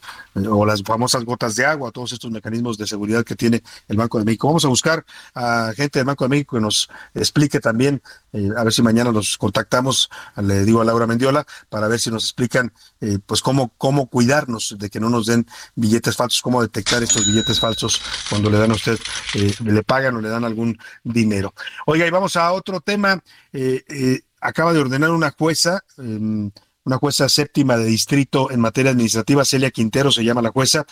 Speaker 8: o las famosas gotas de agua, todos estos mecanismos de seguridad que tiene el Banco de México. Vamos a buscar a gente del Banco de México que nos explique también, eh, a ver si mañana los contactamos, le digo a Laura Mendiola, para ver si nos explican, eh, pues, cómo, cómo cuidarnos de que no nos den billetes falsos, cómo detectar estos billetes falsos cuando le dan a usted, le pagan o le dan algún dinero. Oiga, y vamos a otro tema. acaba de ordenar una jueza, em, una jueza séptima de distrito en materia administrativa, Celia Quintero se llama la jueza,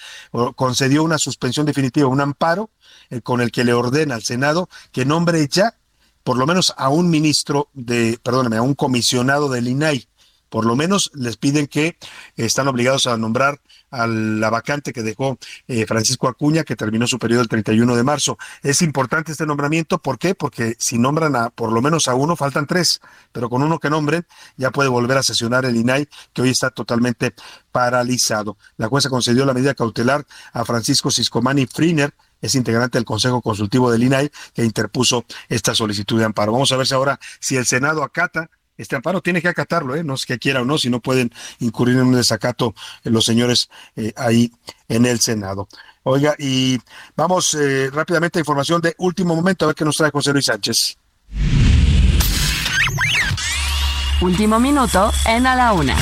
Speaker 8: concedió una suspensión definitiva, un amparo eh, con el que le ordena al Senado que nombre ya por lo menos a un ministro de, perdóname, a un comisionado del INAI. Por lo menos les piden que están obligados a nombrar a la vacante que dejó eh, Francisco Acuña, que terminó su periodo el 31 de marzo. Es importante este nombramiento, ¿por qué? Porque si nombran a por lo menos a uno, faltan tres, pero con uno que nombren ya puede volver a sesionar el INAI, que hoy está totalmente paralizado. La jueza concedió la medida cautelar a Francisco Ciscomani Friner, es integrante del Consejo Consultivo del INAI, que interpuso esta solicitud de amparo. Vamos a ver si ahora si el Senado acata este amparo tiene que acatarlo, ¿eh? no es que quiera o no, si no pueden incurrir en un desacato eh, los señores eh, ahí en el Senado. Oiga, y vamos eh, rápidamente a información de último momento, a ver qué nos trae José Luis Sánchez.
Speaker 1: Último minuto en A la Una,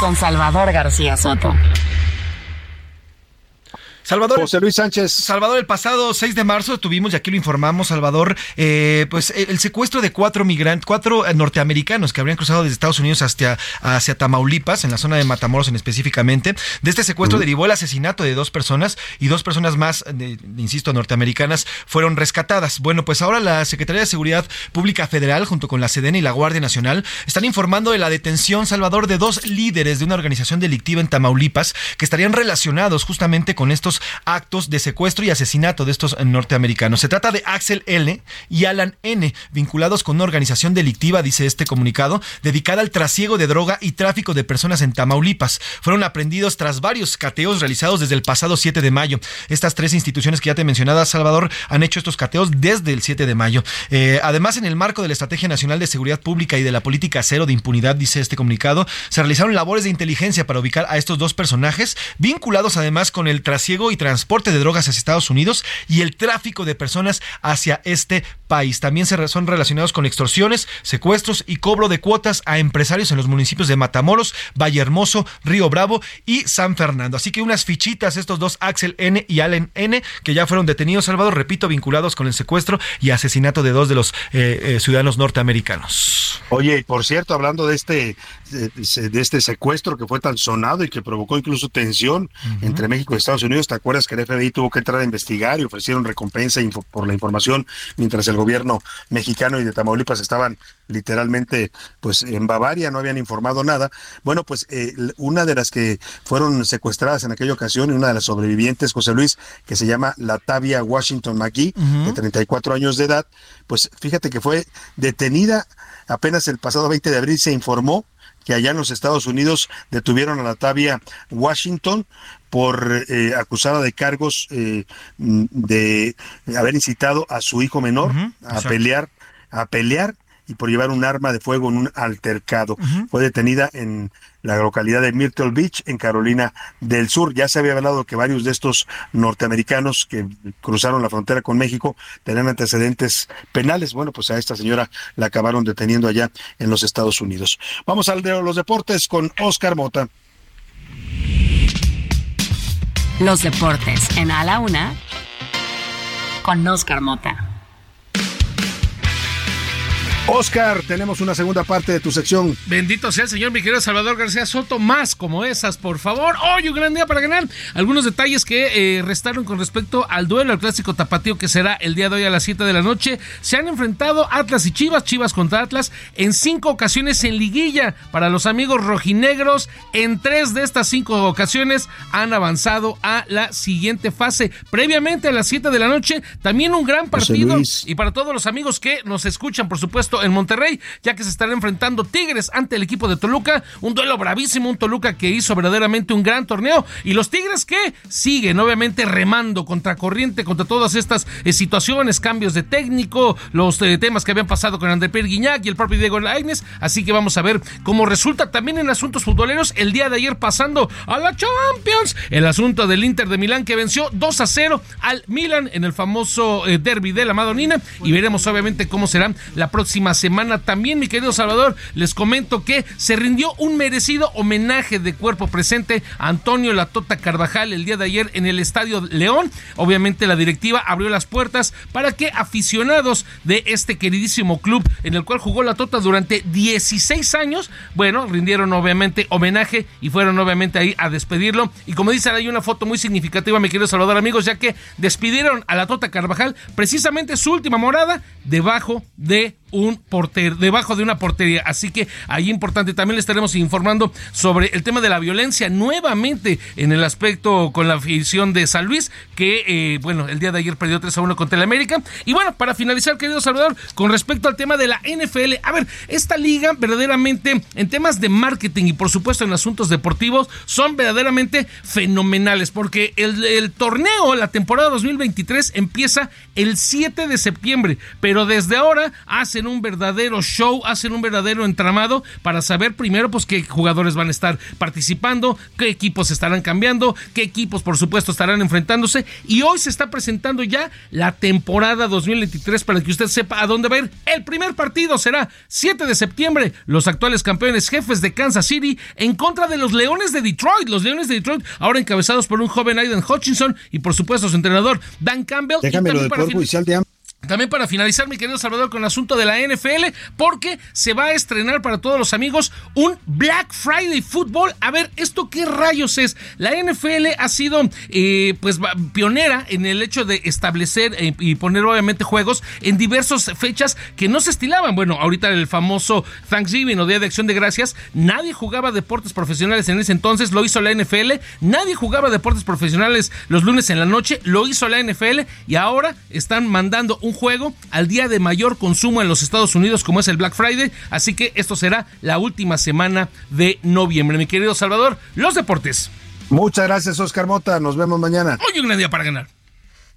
Speaker 1: con Salvador García Soto.
Speaker 27: Salvador.
Speaker 8: José Luis Sánchez.
Speaker 27: Salvador, el pasado 6 de marzo tuvimos, y aquí lo informamos, Salvador, eh, pues el secuestro de cuatro migrantes, cuatro eh, norteamericanos que habrían cruzado desde Estados Unidos hacia, hacia Tamaulipas, en la zona de Matamoros en específicamente. De este secuestro derivó el asesinato de dos personas y dos personas más, de, insisto, norteamericanas, fueron rescatadas. Bueno, pues ahora la Secretaría de Seguridad Pública Federal, junto con la SEDEN y la Guardia Nacional, están informando de la detención, Salvador, de dos líderes de una organización delictiva en Tamaulipas que estarían relacionados justamente con estos actos de secuestro y asesinato de estos norteamericanos. Se trata de Axel L. y Alan N., vinculados con una organización delictiva, dice este comunicado, dedicada al trasiego de droga y tráfico de personas en Tamaulipas. Fueron aprendidos tras varios cateos realizados desde el pasado 7 de mayo. Estas tres instituciones que ya te mencionaba, Salvador, han hecho estos cateos desde el 7 de mayo. Eh, además, en el marco de la Estrategia Nacional de Seguridad Pública y de la Política Cero de Impunidad, dice este comunicado, se realizaron labores de inteligencia para ubicar a estos dos personajes, vinculados además con el trasiego y transporte de drogas hacia Estados Unidos y el tráfico de personas hacia este país. También se son relacionados con extorsiones, secuestros y cobro de cuotas a empresarios en los municipios de Matamoros, Valle Hermoso, Río Bravo y San Fernando. Así que unas fichitas estos dos Axel N y Allen N que ya fueron detenidos, Salvador, repito, vinculados con el secuestro y asesinato de dos de los eh, eh, ciudadanos norteamericanos.
Speaker 8: Oye, por cierto, hablando de este de, este secuestro que fue tan sonado y que provocó incluso tensión entre México y Estados Unidos, ¿te acuerdas que el FBI tuvo que entrar a investigar y ofrecieron recompensa por la información mientras el gobierno mexicano y de Tamaulipas estaban literalmente pues en Bavaria, no habían informado nada. Bueno, pues eh, una de las que fueron secuestradas en aquella ocasión y una de las sobrevivientes, José Luis, que se llama Latavia Washington McGee, de 34 años de edad, pues fíjate que fue detenida apenas el pasado 20 de abril, se informó que allá en los Estados Unidos detuvieron a Latavia Washington por eh, acusada de cargos eh, de haber incitado a su hijo menor a pelear a pelear y por llevar un arma de fuego en un altercado. Fue detenida en la localidad de Myrtle Beach, en Carolina del Sur. Ya se había hablado que varios de estos norteamericanos que cruzaron la frontera con México tenían antecedentes penales. Bueno, pues a esta señora la acabaron deteniendo allá en los Estados Unidos. Vamos al de los deportes con Oscar Mota.
Speaker 1: Los deportes en A la Una con Oscar Mota.
Speaker 8: Oscar, tenemos una segunda parte de tu sección.
Speaker 23: Bendito sea el Señor, mi querido Salvador García Soto. Más como esas, por favor. Hoy un gran día para ganar. Algunos detalles que eh, restaron con respecto al duelo, al clásico tapatío que será el día de hoy a las 7 de la noche. Se han enfrentado Atlas y Chivas, Chivas contra Atlas, en cinco ocasiones en liguilla. Para los amigos rojinegros, en tres de estas cinco ocasiones han avanzado a la siguiente fase. Previamente a las 7 de la noche, también un gran partido. Y para todos los amigos que nos escuchan, por supuesto, en Monterrey, ya que se estarán enfrentando Tigres ante el equipo de Toluca. Un duelo bravísimo, un Toluca que hizo verdaderamente un gran torneo. Y los Tigres que siguen, obviamente, remando contra corriente, contra todas estas eh, situaciones, cambios de técnico, los eh, temas que habían pasado con André Pierre Guignac y el propio Diego Lainez. Así que vamos a ver cómo resulta también en asuntos futboleros el día de ayer pasando a la Champions. El asunto del Inter de Milán que venció 2 a 0 al Milan en el famoso eh, derby de la Madonina. Y veremos obviamente cómo será la próxima semana. También, mi querido Salvador, les comento que se rindió un merecido homenaje de cuerpo presente a Antonio Latota Carvajal el día de ayer en el Estadio León. Obviamente la directiva abrió las puertas para que aficionados de este queridísimo club en el cual jugó Latota durante 16 años, bueno, rindieron obviamente homenaje y fueron obviamente ahí a despedirlo. Y como dicen, hay una foto muy significativa, mi querido Salvador, amigos, ya que despidieron a Latota Carvajal precisamente su última morada debajo de un portero, debajo de una portería. Así que ahí importante, también le estaremos informando sobre el tema de la violencia nuevamente en el aspecto con la afición de San Luis, que eh, bueno, el día de ayer perdió 3 a 1 contra el América. Y bueno, para finalizar, querido Salvador, con respecto al tema de la NFL, a ver, esta liga verdaderamente en temas de marketing y por supuesto en asuntos deportivos son verdaderamente fenomenales, porque el, el torneo, la temporada 2023 empieza el 7 de septiembre, pero desde ahora hacen un un verdadero show, hacen un verdadero entramado para saber primero pues qué jugadores van a estar participando, qué equipos estarán cambiando, qué equipos por supuesto estarán enfrentándose y hoy se está presentando ya la temporada 2023 para que usted sepa a dónde va a ir. El primer partido será 7 de septiembre, los actuales campeones jefes de Kansas City en contra de los Leones de Detroit, los Leones de Detroit ahora encabezados por un joven Aiden Hutchinson y por supuesto su entrenador Dan Campbell.
Speaker 8: Déjame lo del Poder Judicial de
Speaker 23: también para finalizar, mi querido Salvador, con el asunto de la NFL, porque se va a estrenar para todos los amigos un Black Friday Football. A ver, ¿esto qué rayos es? La NFL ha sido, eh, pues, pionera en el hecho de establecer eh, y poner, obviamente, juegos en diversas fechas que no se estilaban. Bueno, ahorita el famoso Thanksgiving o Día de Acción de Gracias, nadie jugaba deportes profesionales en ese entonces, lo hizo la NFL. Nadie jugaba deportes profesionales los lunes en la noche, lo hizo la NFL. Y ahora están mandando un juego al día de mayor consumo en los Estados Unidos como es el Black Friday, así que esto será la última semana de noviembre. Mi querido Salvador, los deportes.
Speaker 8: Muchas gracias, Oscar Mota. Nos vemos mañana.
Speaker 23: Hoy un gran día para ganar.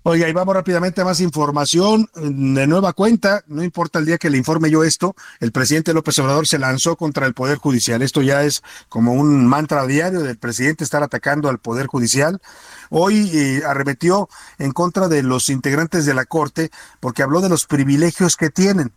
Speaker 8: Oiga, y vamos rápidamente a más información de nueva cuenta. No importa el día que le informe yo esto, el presidente López Obrador se lanzó contra el Poder Judicial. Esto ya es como un mantra diario del presidente estar atacando al Poder Judicial. Hoy eh, arremetió en contra de los integrantes de la Corte porque habló de los privilegios que tienen.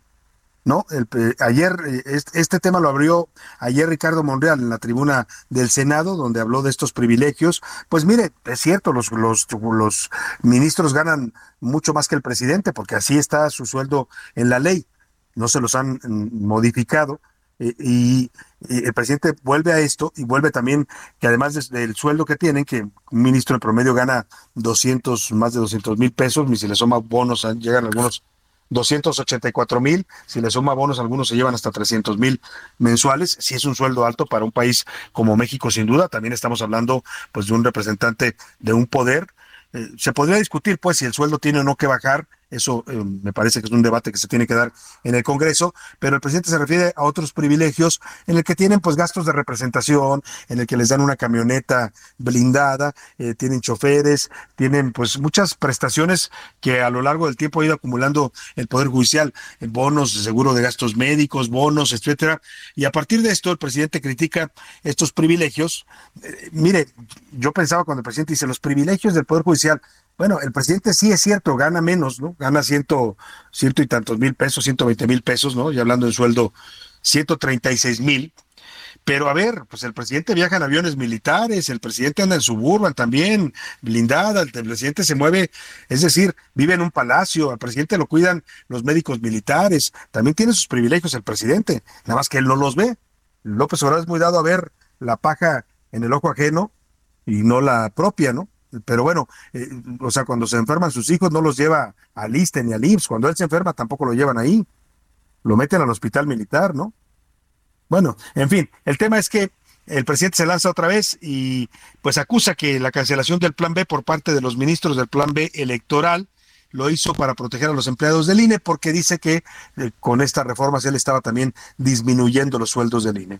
Speaker 8: ¿No? El, eh, ayer, eh, este, tema lo abrió ayer Ricardo Monreal en la tribuna del Senado, donde habló de estos privilegios. Pues mire, es cierto, los, los, ministros ganan mucho más que el presidente, porque así está su sueldo en la ley. No se los han mm, modificado. Eh, y, y, el presidente vuelve a esto y vuelve también que además del sueldo que tienen, que un ministro en promedio gana 200, más de 200 mil pesos, y si le suma bonos, llegan algunos 284 mil, si le suma bonos, algunos se llevan hasta 300 mil mensuales, si es un sueldo alto para un país como México, sin duda, también estamos hablando pues de un representante de un poder. Eh, se podría discutir pues si el sueldo tiene o no que bajar, eso eh, me parece que es un debate que se tiene que dar en el Congreso, pero el presidente se refiere a otros privilegios en el que tienen pues gastos de representación, en el que les dan una camioneta blindada, eh, tienen choferes, tienen pues muchas prestaciones que a lo largo del tiempo ha ido acumulando el Poder Judicial, bonos, seguro de gastos médicos, bonos, etcétera. Y a partir de esto el presidente critica estos privilegios. Eh, mire, yo pensaba cuando el presidente dice los privilegios del Poder Judicial, bueno, el presidente sí es cierto, gana menos, ¿no? Gana ciento, ciento y tantos mil pesos, ciento veinte mil pesos, ¿no? Y hablando de sueldo, ciento treinta y seis mil. Pero a ver, pues el presidente viaja en aviones militares, el presidente anda en suburban también, blindada, el presidente se mueve, es decir, vive en un palacio, al presidente lo cuidan los médicos militares, también tiene sus privilegios el presidente, nada más que él no los ve. López Obrador es muy dado a ver la paja en el ojo ajeno y no la propia, ¿no? Pero bueno, eh, o sea, cuando se enferman sus hijos no los lleva al ISTE ni al IMSS, cuando él se enferma tampoco lo llevan ahí, lo meten al hospital militar, ¿no? Bueno, en fin, el tema es que el presidente se lanza otra vez y pues acusa que la cancelación del plan B por parte de los ministros del plan B electoral lo hizo para proteger a los empleados del INE porque dice que eh, con estas reformas él estaba también disminuyendo los sueldos del INE.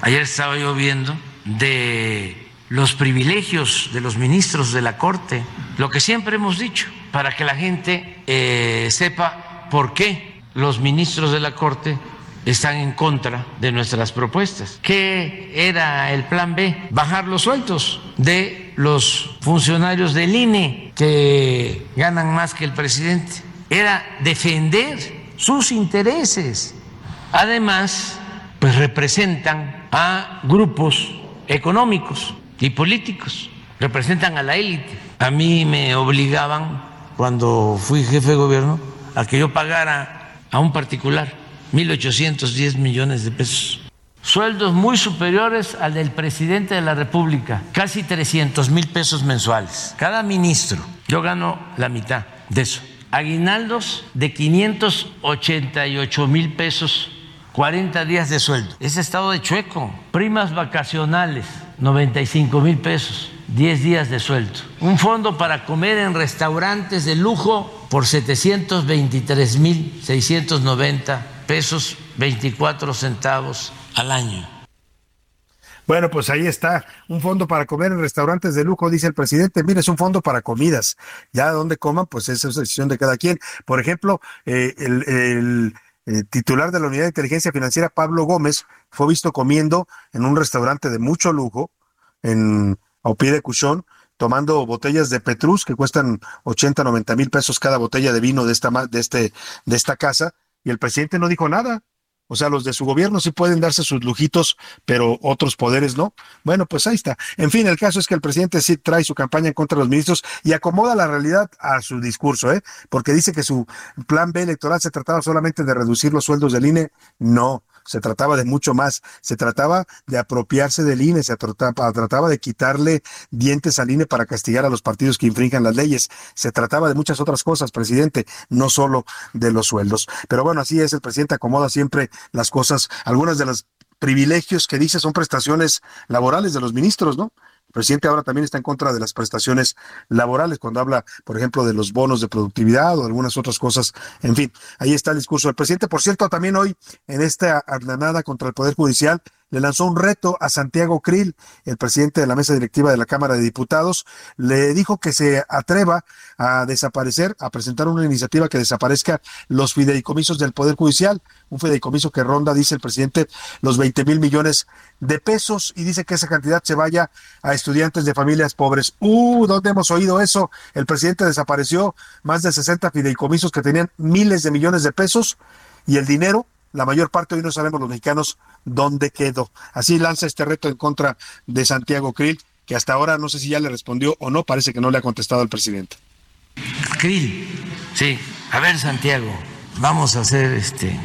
Speaker 33: Ayer estaba yo viendo de los privilegios de los ministros de la Corte, lo que siempre hemos dicho, para que la gente eh, sepa por qué los ministros de la Corte están en contra de nuestras propuestas. ¿Qué era el plan B? Bajar los sueldos de los funcionarios del INE que ganan más que el presidente. Era defender sus intereses. Además, pues representan a grupos económicos y políticos, representan a la élite. A mí me obligaban, cuando fui jefe de gobierno, a que yo pagara a un particular 1.810 millones de pesos. Sueldos muy superiores al del presidente de la República, casi 300 mil pesos mensuales. Cada ministro, yo gano la mitad de eso. Aguinaldos de 588 mil pesos 40 días de sueldo. Ese estado de chueco. Primas vacacionales, 95 mil pesos. 10 días de sueldo. Un fondo para comer en restaurantes de lujo por 723 mil 690 pesos 24 centavos al año.
Speaker 8: Bueno, pues ahí está, un fondo para comer en restaurantes de lujo, dice el presidente. Mire, es un fondo para comidas. Ya donde coman, pues esa es decisión de cada quien. Por ejemplo, eh, el, el eh, titular de la Unidad de Inteligencia Financiera, Pablo Gómez, fue visto comiendo en un restaurante de mucho lujo en Aupie de Cuchón, tomando botellas de Petrus que cuestan 80, 90 mil pesos cada botella de vino de esta, de este, de esta casa, y el presidente no dijo nada. O sea, los de su gobierno sí pueden darse sus lujitos, pero otros poderes no. Bueno, pues ahí está. En fin, el caso es que el presidente sí trae su campaña en contra de los ministros y acomoda la realidad a su discurso, ¿eh? Porque dice que su plan B electoral se trataba solamente de reducir los sueldos del INE. No se trataba de mucho más, se trataba de apropiarse del INE, se trataba, de quitarle dientes al INE para castigar a los partidos que infringan las leyes, se trataba de muchas otras cosas, presidente, no solo de los sueldos. Pero bueno, así es, el presidente acomoda siempre las cosas, algunas de los privilegios que dice son prestaciones laborales de los ministros, ¿no? Presidente ahora también está en contra de las prestaciones laborales cuando habla, por ejemplo, de los bonos de productividad o algunas otras cosas. En fin, ahí está el discurso del presidente. Por cierto, también hoy en esta andanada contra el Poder Judicial, le lanzó un reto a Santiago Krill, el presidente de la mesa directiva de la Cámara de Diputados, le dijo que se atreva a desaparecer, a presentar una iniciativa que desaparezca los fideicomisos del Poder Judicial, un fideicomiso que ronda, dice el presidente, los 20 mil millones de pesos y dice que esa cantidad se vaya a estudiantes de familias pobres. Uh, ¿dónde hemos oído eso? El presidente desapareció más de 60 fideicomisos que tenían miles de millones de pesos y el dinero la mayor parte hoy no sabemos los mexicanos dónde quedó. Así lanza este reto en contra de Santiago Krill, que hasta ahora no sé si ya le respondió o no, parece que no le ha contestado al presidente.
Speaker 33: Krill, sí. A ver, Santiago, vamos a hacer este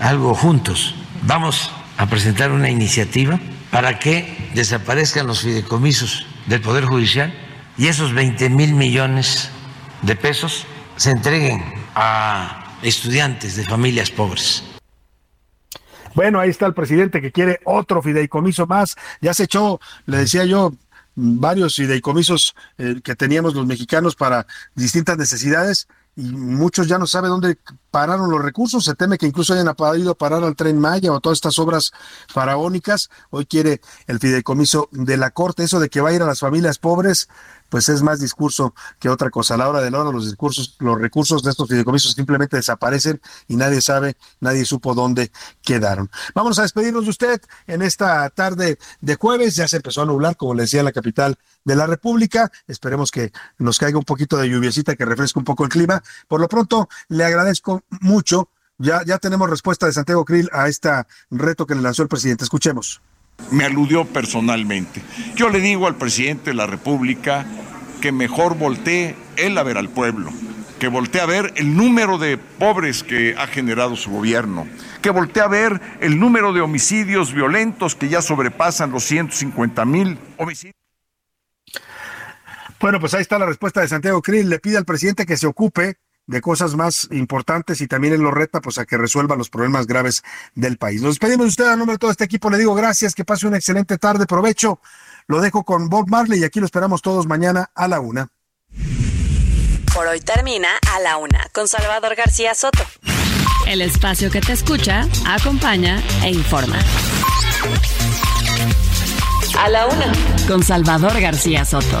Speaker 33: algo juntos. Vamos a presentar una iniciativa para que desaparezcan los fideicomisos del Poder Judicial y esos 20 mil millones de pesos se entreguen a estudiantes de familias pobres.
Speaker 8: Bueno, ahí está el presidente que quiere otro fideicomiso más. Ya se echó, le decía yo, varios fideicomisos eh, que teníamos los mexicanos para distintas necesidades y muchos ya no saben dónde pararon los recursos. Se teme que incluso hayan ido a parar al tren Maya o todas estas obras faraónicas. Hoy quiere el fideicomiso de la Corte. Eso de que va a ir a las familias pobres, pues es más discurso que otra cosa. A la hora de la hora, los discursos, los recursos de estos fideicomisos simplemente desaparecen y nadie sabe, nadie supo dónde quedaron. Vamos a despedirnos de usted en esta tarde de jueves. Ya se empezó a nublar, como le decía, en la capital de la República. Esperemos que nos caiga un poquito de lluviecita que refresque un poco el clima. Por lo pronto, le agradezco mucho. Ya, ya tenemos respuesta de Santiago Krill a este reto que le lanzó el presidente. Escuchemos
Speaker 34: me aludió personalmente. Yo le digo al presidente de la República que mejor voltee él a ver al pueblo, que voltee a ver el número de pobres que ha generado su gobierno, que voltee a ver el número de homicidios violentos que ya sobrepasan los 150 mil homicidios.
Speaker 8: Bueno, pues ahí está la respuesta de Santiago Krill. Le pide al presidente que se ocupe de cosas más importantes y también en lo reta pues a que resuelva los problemas graves del país. Nos despedimos de usted a nombre de todo este equipo, le digo gracias, que pase una excelente tarde, provecho. Lo dejo con Bob Marley y aquí lo esperamos todos mañana a la una.
Speaker 2: Por hoy termina a la una con Salvador García Soto.
Speaker 1: El espacio que te escucha, acompaña e informa.
Speaker 2: A la una
Speaker 1: con Salvador García Soto.